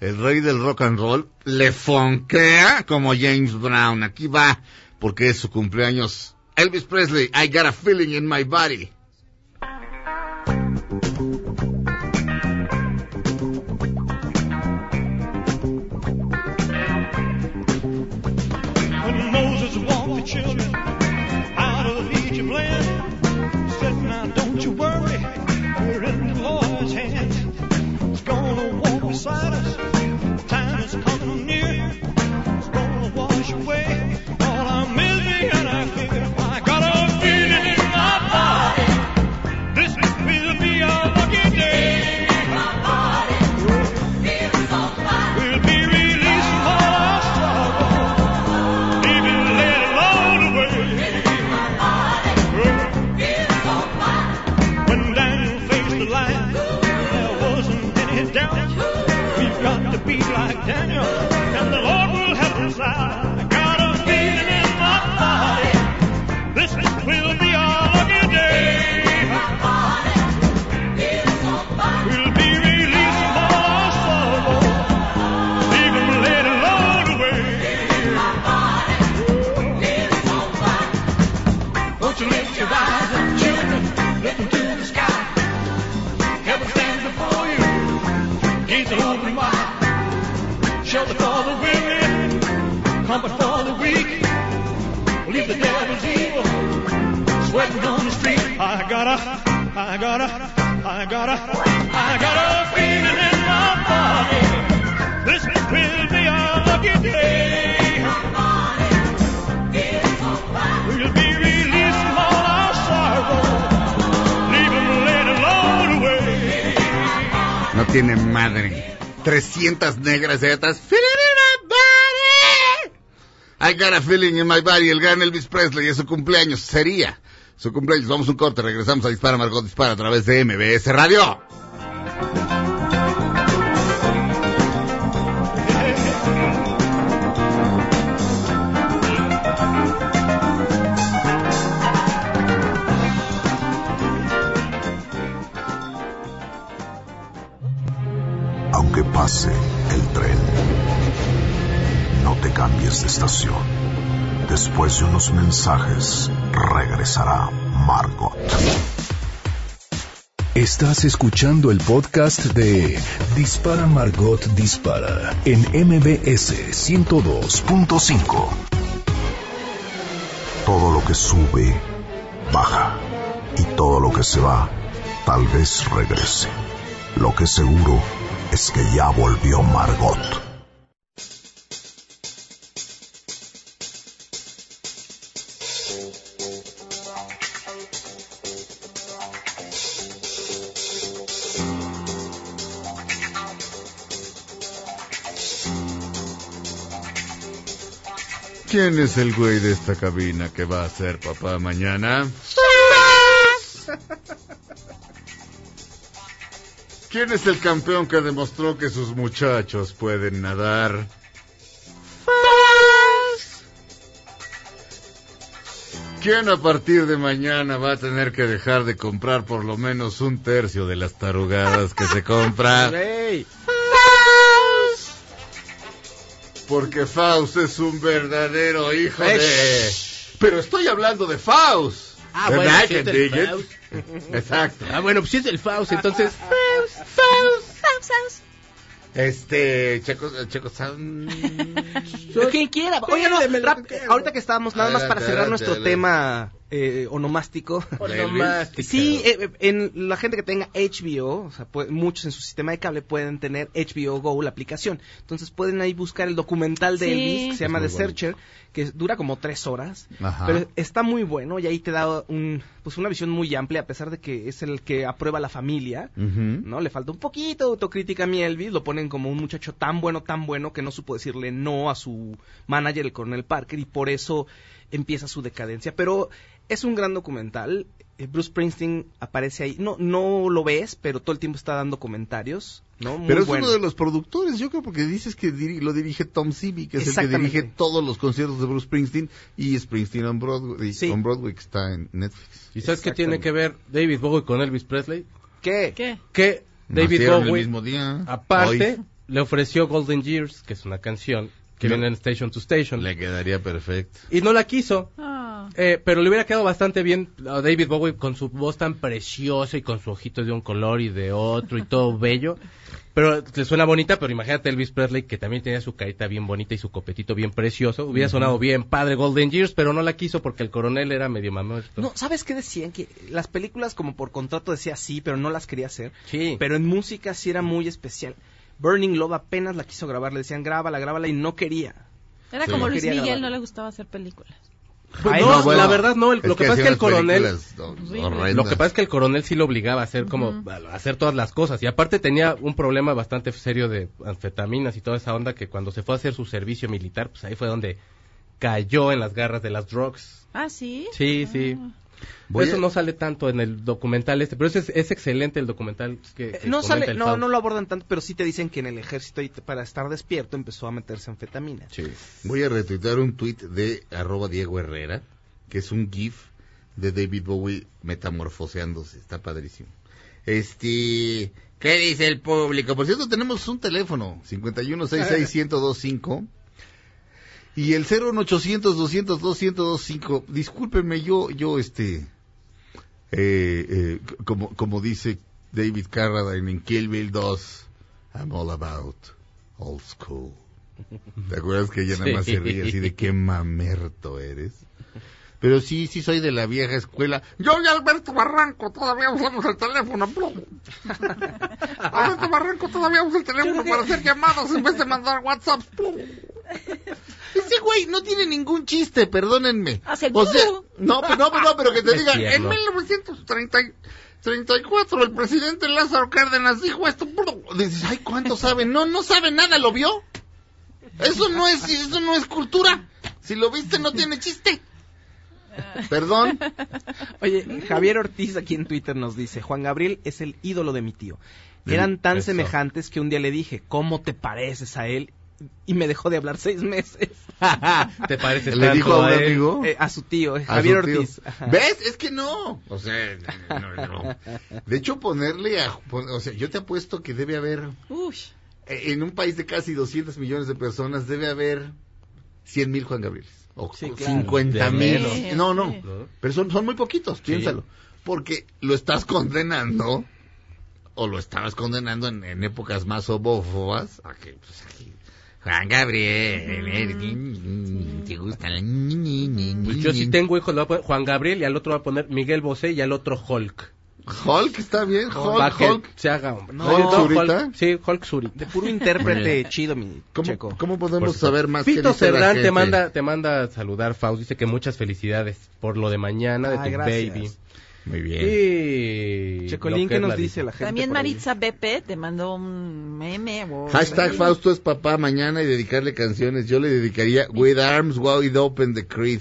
El rey del rock and roll le funkea como James Brown. Aquí va porque es su cumpleaños. Elvis Presley, I Got a Feeling in My Body. Gonna walk a, I got a, I got a, I got a feeling in my body. This will be our lucky day. No tiene madre. 300 negras de body. I got a feeling in my body. El gran Elvis Presley es su cumpleaños. Sería su cumpleaños. Vamos un corte. Regresamos a Dispara Margot Dispara a través de MBS Radio. Aunque pase el tren, no te cambies de estación. Después de unos mensajes, regresará Margot. Estás escuchando el podcast de Dispara Margot Dispara en MBS 102.5. Todo lo que sube, baja. Y todo lo que se va, tal vez regrese. Lo que seguro es que ya volvió Margot. ¿Quién es el güey de esta cabina que va a ser papá mañana? ¿Quién es el campeón que demostró que sus muchachos pueden nadar? ¿Quién a partir de mañana va a tener que dejar de comprar por lo menos un tercio de las tarugadas que se compra? Porque Faust es un verdadero hijo de... Pero estoy hablando de Faust. Ah, ¿Verdad bueno, sí que es it? Faust. Exacto. Ah, bueno, pues si es el Faust, entonces... Saus, saus. Este, Checo, Checo Sound... Quien quiera. Oye, no, rap- ahorita que estábamos, nada más para cerrar adelante, nuestro adelante. tema eh, onomástico. Onomástica. Sí, eh, en la gente que tenga HBO, o sea, puede- muchos en su sistema de cable pueden tener HBO Go, la aplicación. Entonces pueden ahí buscar el documental de Sí. Elvis, que se llama The bueno. Searcher, que dura como tres horas. Ajá. Pero está muy bueno y ahí te da un, pues una visión muy amplia, a pesar de que es el que aprueba la familia. ¿no? Le falta un poquito de autocrítica a mi Elvis, lo ponen como un muchacho tan bueno, tan bueno que no supo decirle no a su manager, el coronel Parker, y por eso empieza su decadencia. Pero es un gran documental. Eh, Bruce Springsteen aparece ahí. No, no lo ves, pero todo el tiempo está dando comentarios, ¿no? Muy Pero es bueno. uno de los productores, yo creo, porque dices que diri- lo dirige Tom Seavey, que es el que dirige todos los conciertos de Bruce Springsteen y Springsteen on Broadway, Sí. on Broadway que está en Netflix. ¿Y sabes qué tiene que ver David Bowie con Elvis Presley? ¿Qué? ¿Qué? Que David Nacieron el Bowie, mismo día. aparte, Hoy le ofreció Golden Years, que es una canción que No. viene en Station to Station, le quedaría perfecto. y no la quiso. Ah. Eh, pero le hubiera quedado bastante bien a David Bowie con su voz tan preciosa y con su ojito de un color y de otro y todo bello. Pero le suena bonita, pero imagínate Elvis Presley que también tenía su carita bien bonita y su copetito bien precioso. Hubiera sonado bien padre Golden Years, pero no la quiso porque el coronel era medio mamuerto. No, ¿sabes qué decían? Que las películas como por contrato decía sí, pero no las quería hacer. Sí. Pero en música sí era muy especial. Burning Love apenas la quiso grabar, le decían grábala, grábala y no quería. Era Sí. como Luis Miguel, grabar. no le gustaba hacer películas. Pues Ay, no, no, bueno, la verdad no. el- lo que pasa es que el coronel... Lo que pasa es que el coronel sí lo obligaba a hacer como a hacer todas las cosas y aparte tenía un problema bastante serio de anfetaminas y toda esa onda que cuando se fue a hacer su servicio militar, pues ahí fue donde cayó en las garras de las drugs. Ah, sí. Sí, sí. Voy eso a- no sale tanto en el documental este, pero ese es, es excelente el documental que, Eh, que no sale, no, no lo abordan tanto, pero sí te dicen que en el ejército para estar despierto empezó a meterse anfetamina. Voy a retuitear un tuit de arroba Diego Herrera, que es un GIF de David Bowie metamorfoseándose. Está padrísimo. Este, ¿qué dice el público? Por cierto, tenemos un teléfono, 5166125 y el 01800 200 205. Discúlpenme, yo, yo, este, eh, eh, como, como dice David Carradine en Kill Bill 2, I'm all about old school. ¿Te acuerdas que ella nada más se ríe así de qué mamerto eres? Pero sí, sí soy de la vieja escuela. Yo y Alberto Barranco todavía usamos el teléfono. Alberto Barranco todavía usa el teléfono para hacer llamadas en vez de mandar WhatsApp. Ese güey no tiene ningún chiste, perdónenme. Hace el O sea, no, pero no, pero no, pero que te Es diga, en tierno. 1934 el presidente Lázaro Cárdenas dijo esto. Dices, ay, ¿cuánto sabe? No, no sabe nada, ¿lo vio? Eso no es, eso no es cultura. Si lo viste no tiene chiste. Perdón. Oye, Javier Ortiz aquí en Twitter nos dice, Juan Gabriel es el ídolo de mi tío. Eran tan Eso. semejantes que un día le dije, ¿cómo te pareces a él? Y me dejó de hablar seis meses. ¿Te parece Le dijo a un amigo. Eh, a su tío, eh, A Javier su tío. Ortiz. ¿Ves? Es que no. O sea, no, no. De hecho, ponerle a... O sea, yo te apuesto que debe haber... Uy. eh, En un país de casi 200 millones de personas debe haber 100 mil Juan Gabriel. O Sí, claro. 50 De mil. No, no. Pero son, son muy poquitos, piénsalo. Porque lo estás condenando, o lo estabas condenando en, en épocas más homófobas, a que, pues, aquí, Juan Gabriel, te gusta la... Pues yo si tengo hijos, le voy a poner Juan Gabriel y al otro va a poner Miguel Bosé y al otro Hulk. Hulk está bien, Hulk, que Hulk. se haga hombre. No, ¿Hulk Zurita? Hulk- sí, Hulk Zurita. De puro intérprete chido, mi ¿Cómo, checo. cómo podemos saber más? la Cerdán te manda, te manda a saludar, Faust. Dice que muchas felicidades por lo de mañana de Ay, tu gracias. baby. Muy bien. Y... Checolín, ¿qué nos dice la gente? También? Maritza Bepe te mandó un meme. o- Hashtag Fausto es papá mañana y dedicarle canciones. Yo le dedicaría With Arms Wide Open the Creed.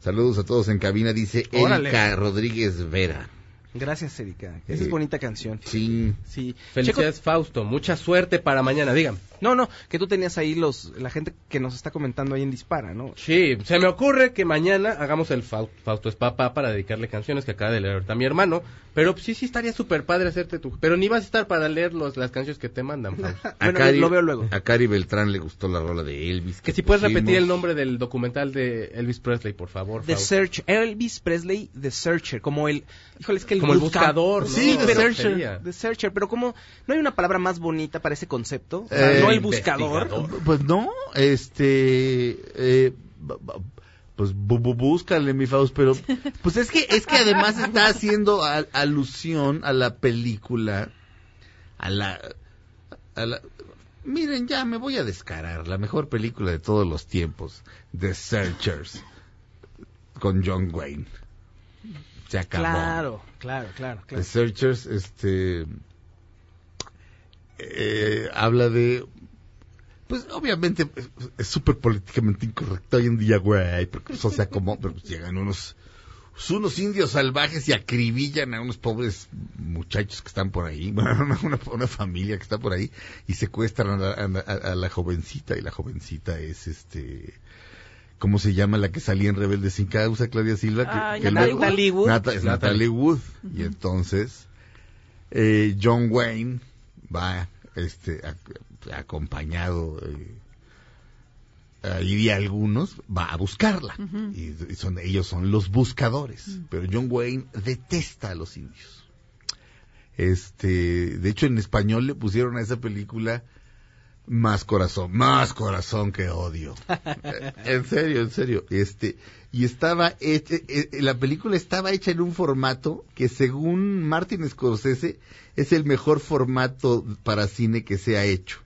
Saludos a todos en cabina, dice Órale. Erika Rodríguez Vera. Gracias, Erika. Esa Eh, es bonita canción. Sí. Sí. Felicidades, Fausto. Mucha suerte para mañana, digan. No, no, que tú tenías ahí los, la gente que nos está comentando ahí en Dispara, ¿no? Sí, se me ocurre que mañana hagamos el Fau- Fausto es papá para dedicarle canciones que acaba de leer ahorita mi hermano. Pero sí, sí estaría súper padre hacerte tu... Pero ni vas a estar para leer los, las canciones que te mandan, Fausto. A Bueno, Cari- lo veo luego. A Cari Beltrán le gustó la rola de Elvis. Que si puedes repetir el nombre del documental de Elvis Presley, por favor, The Fausto. Search, Elvis Presley, The Searcher, como el, híjole, es que el Como el busca- buscador, ¿no? Sí, The Pero- Searcher, The Searcher, pero como, ¿no hay una palabra más bonita para ese concepto? O sea, Eh, no el buscador. Pues no, este... eh, Pues bu- bu- búscale, mi Faust, pero pues es que es que además está haciendo alusión a la película, a la, a la, miren ya me voy a descarar, la mejor película de todos los tiempos, The Searchers, con John Wayne. Se acabó. Claro, claro, claro, The. Searchers, este, eh, habla de, pues obviamente es- es súper políticamente incorrecto hoy en día, güey, porque pues, o sea, como pero, pues, llegan unos, unos indios salvajes y acribillan a unos pobres muchachos que están por ahí, bueno, una, una- una familia que está por ahí y secuestran a la, a la- a la jovencita y la jovencita es este... ¿Cómo se llama la que salía en Rebelde sin causa, Claudia Silva? Que- Ah, que Natalie luego- Wood. Natalie Wood. Nata- es Natalie Wood. Y entonces, eh, John Wayne va este acompañado eh, ahí de algunos va a buscarla. Y, y son ellos son los buscadores. Pero John Wayne detesta a los indios. Este de hecho en español le pusieron a esa película más corazón más corazón que odio. Eh, en serio en serio. Este y estaba hecha, eh, eh, la película estaba hecha en un formato que según Martin Scorsese es el mejor formato para cine que se ha hecho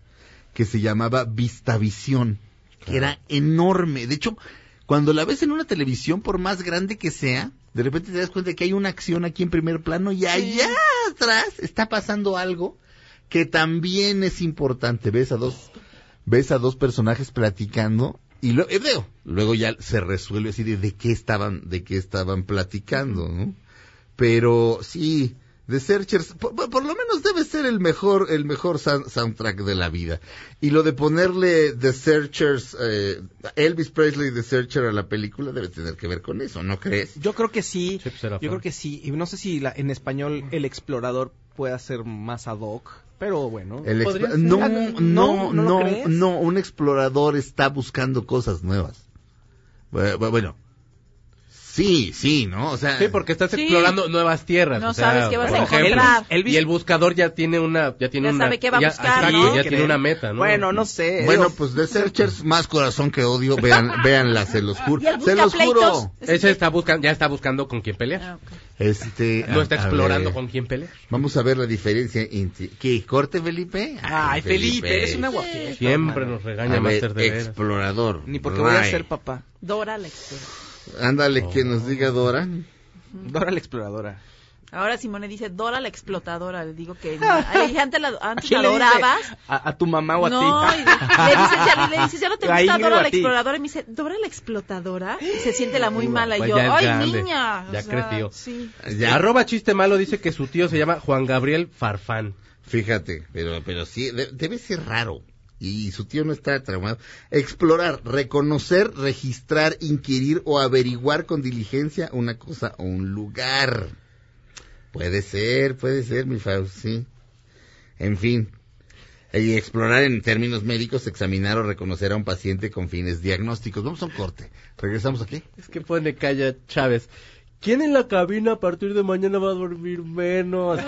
que se llamaba Vistavisión que era enorme. De hecho cuando la ves en una televisión por más grande que sea de repente te das cuenta que hay una acción aquí en primer plano y allá atrás está pasando algo que también es importante. Ves a dos ves a dos personajes platicando y lo, eh, veo, luego ya se resuelve así de, de qué estaban, de qué estaban platicando, ¿no? Pero sí, The Searchers, por, lo menos debe ser el mejor, el mejor sound- soundtrack de la vida. Y lo de ponerle The Searchers, eh, Elvis Presley The Searcher a la película debe tener que ver con eso, ¿no crees? Yo creo que sí. Pues Yo creo que sí. Y no sé si la- en español el explorador pueda ser más ad hoc. Pero bueno. El no, Ah, no, ¿no no, no, un explorador está buscando cosas nuevas. Bu- bu- Bueno, sí, sí, ¿no? O sea, Sí, porque estás Sí. explorando nuevas tierras. No o sea, sabes qué vas a encontrar. Elvis- Y el buscador ya tiene una, ya tiene Ya una, sabe qué va a ya- buscar, exacto, ¿no? ya tiene una meta, ¿no? Bueno, no sé. Bueno, pues The Searchers, más corazón que odio, vean, véanla, se los juro. ¿Y el Se los juro. Ese está buscando, ya está buscando con quién pelear. Ah. Este, No está explorando ver, con quién pelear. Vamos a ver la diferencia entre... ¿Qué? ¿Corte, Felipe? Ay, Felipe, eres una guapieta. Siempre nos regaña A ver, Master de explorador. Ni porque voy a ser papá. Dora la explora. Ándale, que nos diga Dora. Dora la exploradora. Ahora Simone dice Dora la explotadora. Le digo que antes la, antes ¿Quién la adorabas. ¿A, a tu mamá o a No, ti? y le dices, ya, le dices, ya no te gusta Dora la exploradora. Y me dice, ¿Dora la explotadora? Y se siente la muy mala. Y Pues yo, ¡ay, grande, niña! O ya sea, creció. Sí. Ya, Arroba chiste malo dice que su tío se llama Juan Gabriel Farfán. Fíjate, pero, pero sí, de- debe ser raro. Y su tío no está traumado. Explorar, reconocer, registrar, inquirir o averiguar con diligencia una cosa o un lugar. Puede ser, puede ser, mi Faust, sí. En fin. Y explorar en términos médicos, examinar o reconocer a un paciente con fines diagnósticos. Vamos a un corte. ¿Regresamos aquí? Es que pone Calla Chávez. ¿Quién en la cabina a partir de mañana va a dormir menos?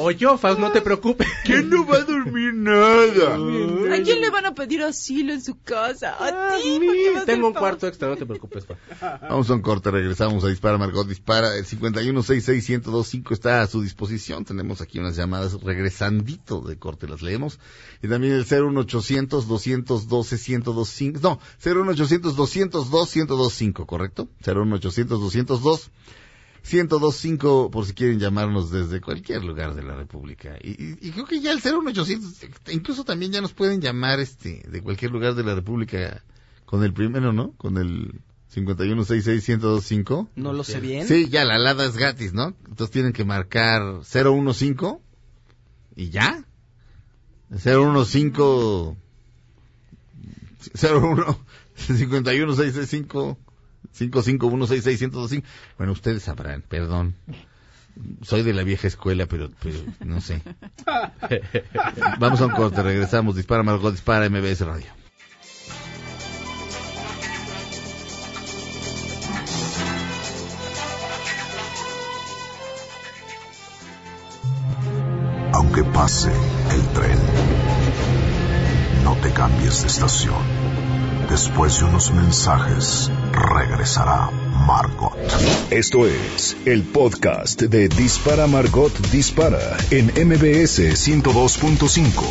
O yo, Faust, no te preocupes. ¿Quién no va a dormir nada? ¿A quién le van a pedir asilo en su casa? A ti. Vas a Tengo un cuarto extra, no te preocupes, Faust. Vamos a un corte, regresamos a Dispara Margot Dispara. El 5166125 está a su disposición. Tenemos aquí unas llamadas regresandito de corte, las leemos. Y también el 01800 212 1025. No, 01800 202 1025, ¿correcto? 01800 202 1025 por si quieren llamarnos desde cualquier lugar de la República. Y, y- y creo que ya el 01800, incluso también ya nos pueden llamar este de cualquier lugar de la República con el primero, ¿no? Con el 5166125. No lo sé bien. Sí, ya la alada es gratis, ¿no? Entonces tienen que marcar 015 y ya. 015 01 51665 551661025. Bueno, ustedes sabrán, perdón. Soy de la vieja escuela, pero, pero no sé. Vamos a un corte, regresamos. Dispara Margot, dispara MBS Radio. Aunque pase el tren, no te cambies de estación. Después de unos mensajes, regresará Margot. Esto es el podcast de Dispara Margot Dispara en MBS 102.5.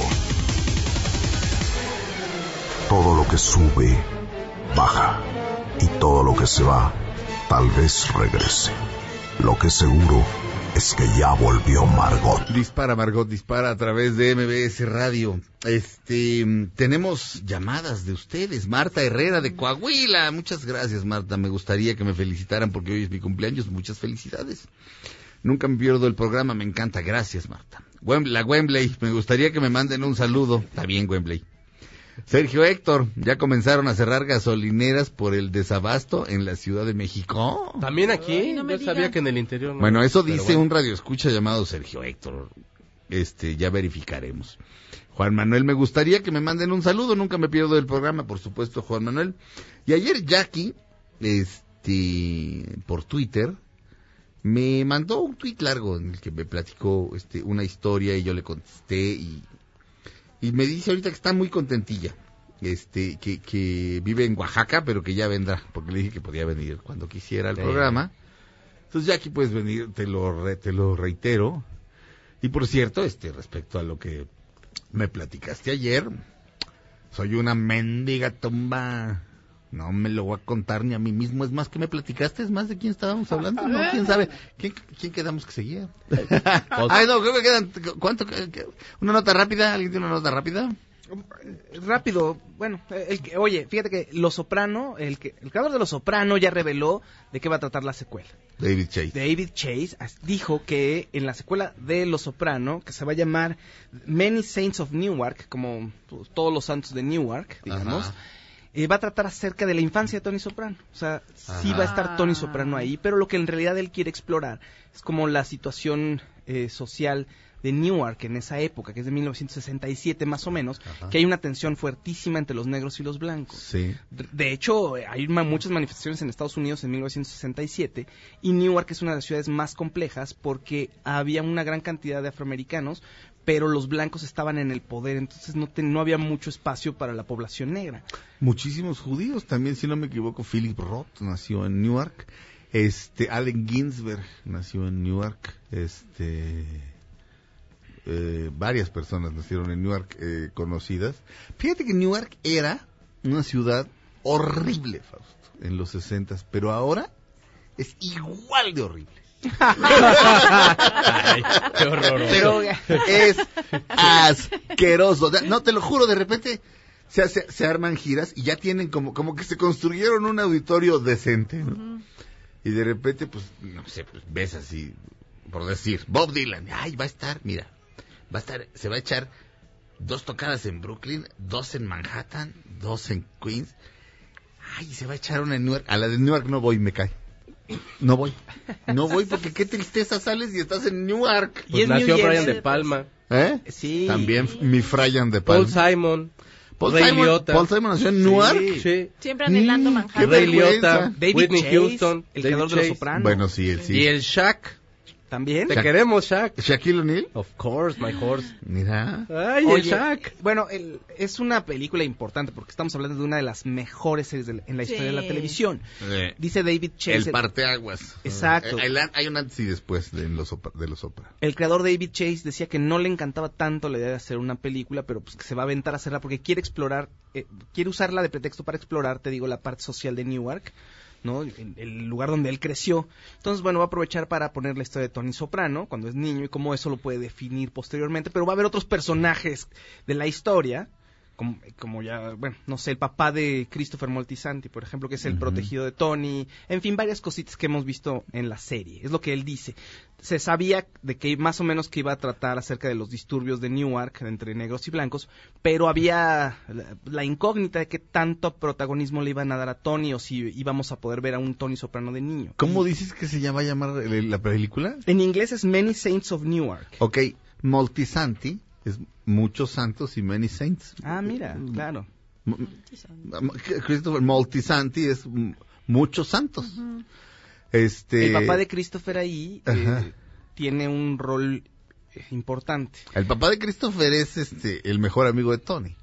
Todo lo que sube, baja. Y todo lo que se va, tal vez regrese. Lo que seguro es que ya volvió Margot. Dispara, Margot, dispara a través de MBS Radio. Este, mm, tenemos llamadas de ustedes. Marta Herrera de Coahuila. Muchas gracias, Marta. Me gustaría que me felicitaran porque hoy es mi cumpleaños. Muchas felicidades. Nunca me pierdo el programa, me encanta. Gracias, Marta. La Wembley, me gustaría que me manden un saludo. Está bien, Wembley. Sergio Héctor, ya comenzaron a cerrar gasolineras por el desabasto en la Ciudad de México. También aquí, Ay, no me yo sabía que en el interior no. Bueno, eso dice bueno. un radioescucha llamado Sergio Héctor. Este, ya verificaremos. Juan Manuel, me gustaría que me manden un saludo, nunca me pierdo del programa, por supuesto, Juan Manuel. Y ayer Jackie, este, por Twitter, me mandó un tweet largo en el que me platicó este, una historia y yo le contesté y, y me dice ahorita que está muy contentilla. Este, que, que vive en Oaxaca, pero que ya vendrá, porque le dije que podía venir cuando quisiera al Sí. programa. Entonces ya aquí puedes venir, te lo, re- te lo reitero. Y por cierto, este, respecto a lo que me platicaste ayer, soy una mendiga tumba. No me lo voy a contar ni a mí mismo. Es más que me platicaste, es más de quién estábamos hablando. No, quién sabe. ¿Quién, quién quedamos que seguía? Ay, no, creo que quedan. ¿Cuánto? ¿Una nota rápida? ¿Alguien tiene una nota rápida? Rápido, bueno, el que- oye, fíjate que Los Soprano, el, que, el creador de Los Soprano ya reveló de qué va a tratar la secuela. David Chase. David Chase as- dijo que en la secuela de Los Soprano, que se va a llamar Many Saints of Newark, como pues, todos los santos de Newark, digamos, Ajá. Eh, va a tratar acerca de la infancia de Tony Soprano. O sea, sí va a estar Tony Soprano ahí, pero lo que en realidad él quiere explorar es como la situación eh, social de Newark en esa época, que es de 1967 más o menos, Ajá. que hay una tensión fuertísima entre los negros y los blancos. Sí. De hecho, hay ma- muchas manifestaciones en Estados Unidos en 1967 y Newark es una de las ciudades más complejas porque había una gran cantidad de afroamericanos, pero los blancos estaban en el poder, entonces no, te- no había mucho espacio para la población negra. Muchísimos judíos también, si no me equivoco. Philip Roth nació en Newark. Este, Allen Ginsberg nació en Newark. Este, eh, varias personas nacieron en Newark eh, conocidas. Fíjate que Newark era una ciudad horrible, Fausto, en los 60 pero ahora es igual de horrible. Ay, qué horror. Pero es asqueroso. No, te lo juro, de repente se, hace- se arman giras y ya tienen como, como que se construyeron un auditorio decente, ¿no? Y de repente, pues, no sé, pues ves así, por decir, Bob Dylan, ay, va a estar, mira, va a estar, se va a echar dos tocadas en Brooklyn, dos en Manhattan, dos en Queens. Ay, se va a echar una en Newark. A la de Newark no voy, me cae. No voy. No voy porque qué tristeza sales y estás en Newark. Y Pues es nació New Brian de Palma, ¿Eh? Sí. También mi Fryan de Paul Palma. Simon, Paul Ray Simon, Liotta. Paul Simon nació en Newark. Sí. Siempre anhelando Mm, Manhattan. Ray. Liotta, David Whitney Chase, Houston, el David creador de Los. Sopranos. Bueno, sí, él sí. Y el Shaq. También. Te Shaq. queremos, Shaq. Shaquille O'Neal. Of course, my horse. Mira. Ay, Oye, el Shaq. Bueno, el- es una película importante porque estamos hablando de una de las mejores series de en la historia de la televisión. Eh, Dice David Chase, el el, parteaguas. Exacto. Eh, el- hay un antes y después de los, de los Opera. el creador David Chase decía que no le encantaba tanto la idea de hacer una película, pero pues que se va a aventar a hacerla porque quiere explorar, eh, quiere usarla de pretexto para explorar, te digo, la parte social de Newark. ¿No? El, el lugar donde él creció. Entonces, bueno, va a aprovechar para poner la historia de Tony Soprano cuando es niño y cómo eso lo puede definir posteriormente, pero va a haber otros personajes de la historia, como, como ya, bueno, no sé, el papá de Christopher Moltisanti, por ejemplo, que es el protegido de Tony, en fin, varias cositas que hemos visto en la serie, es lo que él dice. Se sabía de que más o menos que iba a tratar acerca de los disturbios de Newark entre negros y blancos, pero había la, la incógnita de qué tanto protagonismo le iban a dar a Tony o si íbamos a poder ver a un Tony Soprano de niño. ¿Cómo dices que se llama llamar la película? En inglés es Many Saints of Newark. Ok, Multisanti es muchos santos y many saints. Ah, mira, claro. M- m- Christopher Multisanti es muchos santos. Este, El papá de Christopher ahí eh, tiene un rol eh, importante. el papá de Christopher es este el mejor amigo de Tony.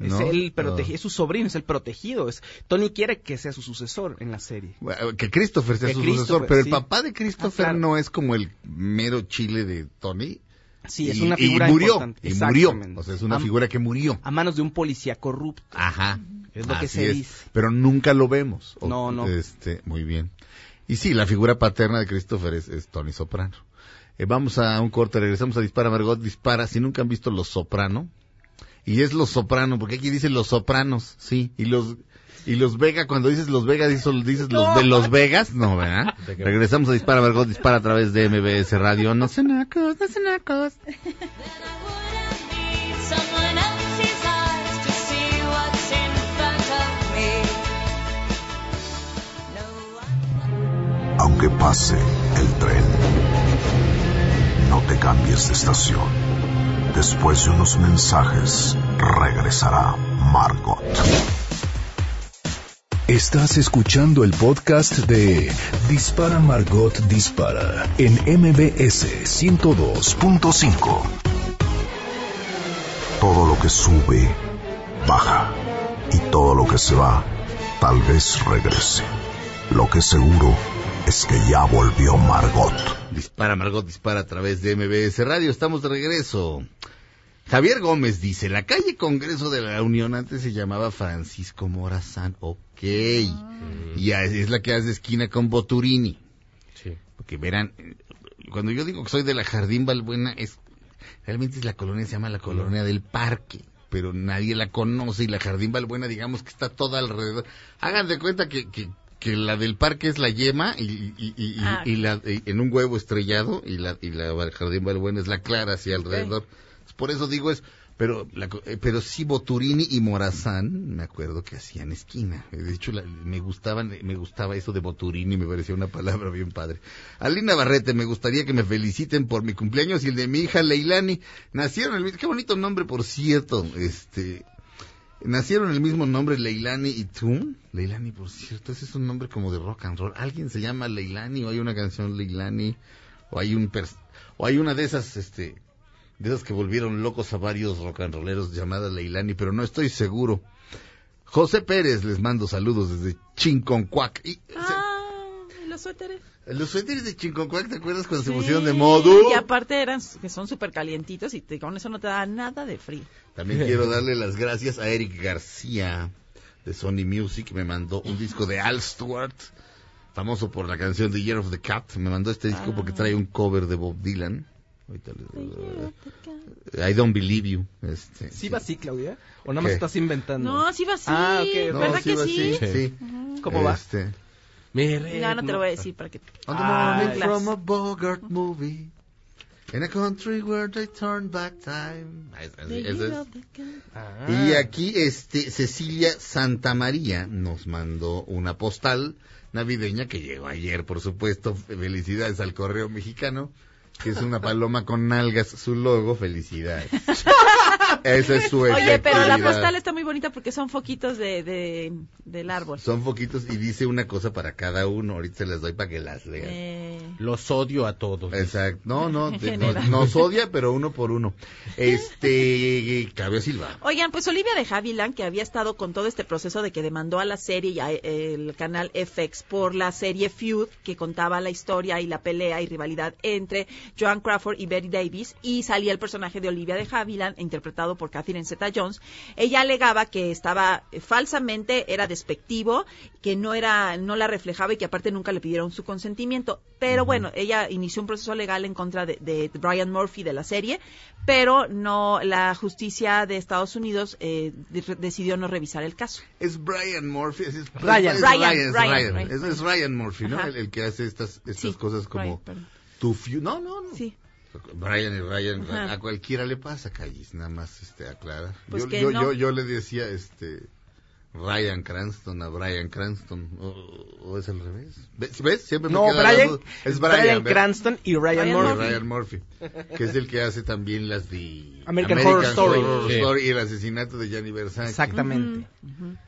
Es el protege- Ah. es su sobrino, es el protegido. Es, Tony quiere que sea su sucesor en la serie. Bueno, Que Christopher sea Que su Christopher, sucesor, pero sí. el papá de Christopher Ah, claro. no es como el mero chile de Tony. Sí, es Y- una figura y murió, importante. y murió. O sea, es una figura que murió. A manos de un policía corrupto. Ajá. Es lo que se es. dice. Pero nunca lo vemos. O- No, no. Este, muy bien. Y sí, la figura paterna de Christopher es, es Tony Soprano. Eh, vamos a un corte, regresamos a Dispara Margot Dispara. Si nunca han visto Los Soprano, y es Los Soprano, porque aquí dice Los Sopranos, sí, y los y los Vega, cuando dices Los Vegas, dices, dices los de Los Vegas, no, ¿verdad? Regresamos a Dispara Margot Dispara a través de MBS Radio. No sé nacos, no sé nacos. Someone else's eyes to see what's in front of me. No, Aunque pase el tren, no te cambies de estación. Después de unos mensajes, regresará Margot. Estás escuchando el podcast de Dispara Margot Dispara en MBS 102.5. Todo lo que sube, baja. Y todo lo que se va, tal vez regrese. Lo que seguro es que ya volvió Margot. Dispara, Margot, dispara a través de MBS Radio. Estamos de regreso. Javier Gómez dice, la calle Congreso de la Unión antes se llamaba Francisco Morazán. Ok. Y a- es la que hace esquina con Boturini. Sí. Porque verán, eh, cuando yo digo que soy de la Jardín Balbuena, es realmente es la colonia, se llama la colonia del Parque, pero nadie la conoce y la Jardín Balbuena, digamos que está toda alrededor. Hagan de cuenta que, que, que la del Parque es la yema y, y, y, y- Ah. y la, y- en un huevo estrellado y la, y la Jardín Balbuena es la clara hacia alrededor. Por eso digo es, pero, la eh, pero sí Boturini y Morazán, me acuerdo que hacían esquina. De hecho, la- me gustaban, me gustaba eso de Boturini, me parecía una palabra bien padre. Alina Barrete, me gustaría que me feliciten por mi cumpleaños y el de mi hija Leilani. Nacieron el qué bonito nombre, por cierto, este, nacieron el mismo nombre Leilani y tú. Leilani, por cierto, ese es un nombre como de rock and roll. ¿Alguien se llama Leilani o hay una canción Leilani o hay un o hay una de esas, este, de esas que volvieron locos a varios rock and rolleros llamada Leilani, pero no estoy seguro. José Pérez, les mando saludos desde Chinconcuac. Y, Ah, ¿y los suéteres. los suéteres de Chinconcuac, ¿te acuerdas cuando se Sí, pusieron de modo? Y aparte eran que son súper calientitos y te- con eso no te da nada de frío. También quiero darle las gracias a Eric García de Sony Music, me mandó un disco de Al Stewart, famoso por la canción The Year of the Cat. Me mandó este disco porque trae un cover de Bob Dylan. Ahorita les- I Don't Believe You. Este, ¿Sí va así, Claudia? ¿O nada más ¿Qué? estás inventando? No, sí va así. Ah, ok, No, ¿Verdad que va sí? así, sí. ¿Cómo va? Este, Mi No, no te lo voy a decir para que... On the morning from a Bogart movie. In a country where they turn back time. Ah, es- eso. Ah. Y aquí este Cecilia Santa María nos mandó una postal navideña que llegó ayer, por supuesto. Felicidades al correo mexicano, que es una paloma con nalgas, su logo. Felicidades. Esa es su Oye, pero la postal está muy bonita porque son foquitos de, de- del árbol. Son poquitos y dice una cosa para cada uno. Ahorita se las doy para que las lean. Eh, Los odio a todos. Exacto. No, no, de- no- nos odia, pero uno por uno. Este, Claudio Silva. Oigan, pues Olivia de Havilland, que había estado con todo este proceso de que demandó a la serie y al canal FX por la serie Feud, que contaba la historia y la pelea y rivalidad entre Joan Crawford y Betty Davis, y salía el personaje de Olivia de Havilland, interpretado por Catherine Zeta-Jones. Ella alegaba que estaba eh, falsamente, era despectivo, que no era, no la reflejaba y que aparte nunca le pidieron su consentimiento. Pero bueno, ella inició un proceso legal en contra de, de Brian Murphy de la serie, pero no, la justicia de Estados Unidos eh, de- decidió no revisar el caso. Es Brian Murphy. Es, es- Ryan. es Ryan, es Ryan, Ryan. Ryan. Es, es Ryan Murphy, ¿no? El, el que hace estas, estas Sí, cosas como tu. No, no, no. Sí. Brian y Ryan, Ajá. a cualquiera le pasa, Callis, nada más este, aclara. Pues yo, yo, no. yo, yo le decía, este, Ryan Cranston a Brian Cranston. O, o es al revés. ¿Ves? ¿Ves? Siempre me No, queda Brian. Es Brian, Brian. Cranston y Ryan, Ryan Y Murphy. Murphy. Ryan Murphy, que es el que hace también las de American Horror Story. Horror Sí. Story y el asesinato de Gianni Versace. Exactamente.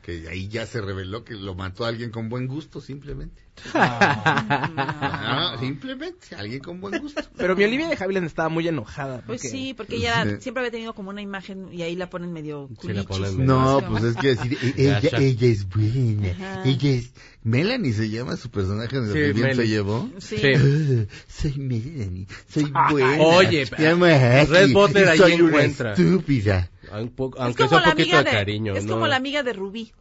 Que ahí ya se reveló que lo mató alguien con buen gusto, simplemente. Ah, simplemente, alguien con buen gusto. Pero mi Olivia de Havilland estaba muy enojada. Pues sí, porque ella Sí. siempre había tenido como una imagen y ahí la ponen medio Sí, la culichis. ponen medio- No, pues es que decir, ella, es buena, Ajá. ella es... Melanie se llama su personaje Sí, que bien se llevó. Sí. Ah, soy Melanie, soy buena. Oye, Red Butler y ahí soy una estúpida. Un poco- Es aunque como sea un la poquito amiga de de, cariño, es ¿no? como la amiga de Rubí.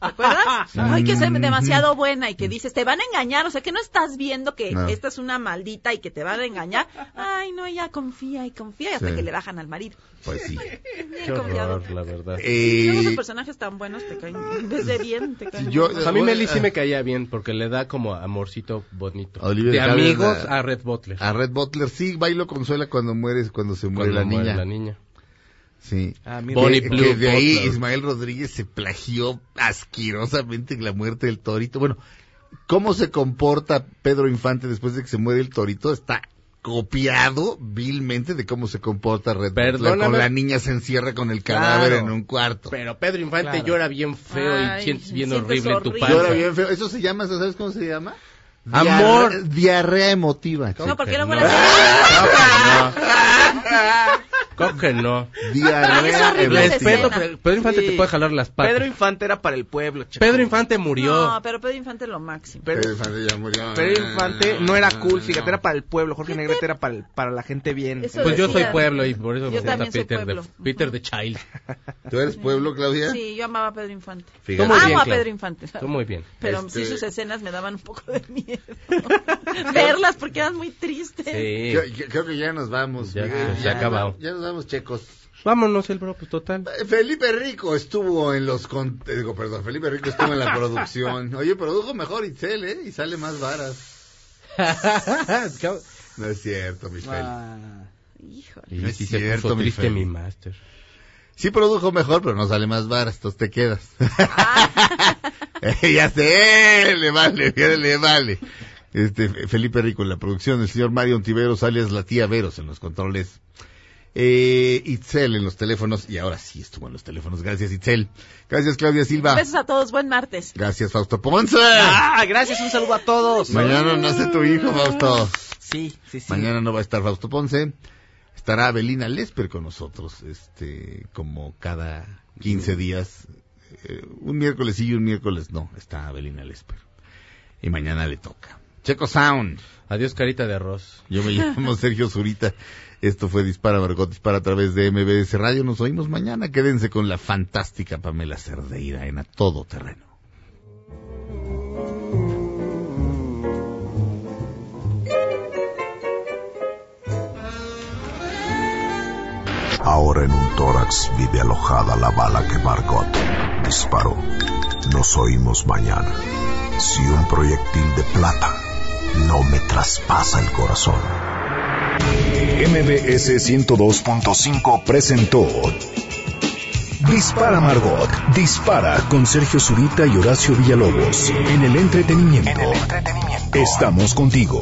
¿Te acuerdas? Ay, que es demasiado buena y que dices, te van a engañar, o sea, que no estás viendo que No. esta es una maldita y que te van a engañar. Ay, no, ella confía y confía y hasta Sí. que le bajan al marido. Pues sí. Bien Qué confiado. horror, la verdad. Eh, personajes tan buenos te caen, en vez de bien, te caen yo- mal. a mí Meli sí Ah. me caía bien porque le da como amorcito bonito. Olivia de amigos ah, a Red Butler. a Red Butler sí, bailo consuela cuando mueres, cuando se muere cuando la muere niña. la niña. Sí. Ah, mira. Bonnie Blue que de ahí. Ismael Rodríguez se plagió asquerosamente la muerte del torito. Bueno, cómo se comporta Pedro Infante después de que se muere el torito está copiado vilmente de cómo se comporta Red. Perdóname. Con la niña se encierra con el cadáver Claro. en un cuarto. Pero Pedro Infante Claro. llora bien feo Ay, y sientes bien sientes horrible en tu panza. Llora bien feo. Eso se llama, ¿sabes cómo se llama? Amor. Diarre- diarrea emotiva. No, porque que luego no. la ¿Cómo que no? Diarrea. Respeto, Pedro Infante Sí. te puede jalar las patas. Pedro Infante era para el pueblo. Pedro Infante murió. No, pero Pedro Infante es lo máximo. Pedro, Pedro Infante ya murió. Pedro Infante no era cool, fíjate, No. era para el pueblo. Jorge Negrete era para, el- para la gente bien. Eso Pues yo soy pueblo y por eso me gusta Peter de. Peter de Child. ¿Tú eres pueblo, Claudia? Sí, yo amaba a Pedro Infante. Fíjate. Amo bien, a. Pedro Infante. Tú muy bien. Pero Este- sí sus escenas me daban un poco de miedo. Verlas porque eran muy tristes. Sí. Yo- yo- creo que ya nos vamos. Ya, ha acabado. Ya nos vamos, checos. Vámonos, el bro, pues total. Eh, Felipe Rico estuvo en los... Con... eh, Digo, perdón, Felipe Rico estuvo en la producción. Oye, produjo mejor Itzel, ¿eh? Y sale más varas. No es cierto, mi. Ah, Híjole. No es sí cierto, mi triste Feli. mi máster. Sí produjo mejor, pero no sale más varas, entonces te quedas. Eh, ya sé, le vale, le vale. Este, Felipe Rico en la producción, el señor Mario Ontiveros, alias la tía Veros en los controles. Eh, Itzel en los teléfonos, y ahora sí estuvo en los teléfonos. Gracias, Itzel. Gracias, Claudia Silva. Besos a todos, buen martes. Gracias, Fausto Ponce. Ah, gracias, un saludo a todos. Mañana nace tu hijo, Fausto. Sí, sí, sí. Mañana no va a estar Fausto Ponce. Estará Abelina Lesper con nosotros, este, como cada 15 días. Eh, un miércoles sí y un miércoles no. Está Abelina Lesper. Y mañana le toca. Checo Sound. Adiós, carita de arroz. Yo me llamo Sergio Zurita. Esto fue Dispara Margot Dispara a través de MBS Radio. Nos oímos mañana. Quédense con la fantástica Pamela Cerdeira en A Todo Terreno. Ahora en un tórax vive alojada la bala que Margot disparó. Nos oímos mañana. Si un proyectil de plata no me traspasa el corazón. MBS 102.5 presentó Dispara Margot, dispara con Sergio Zurita y Horacio Villalobos. En el entretenimiento. Estamos contigo.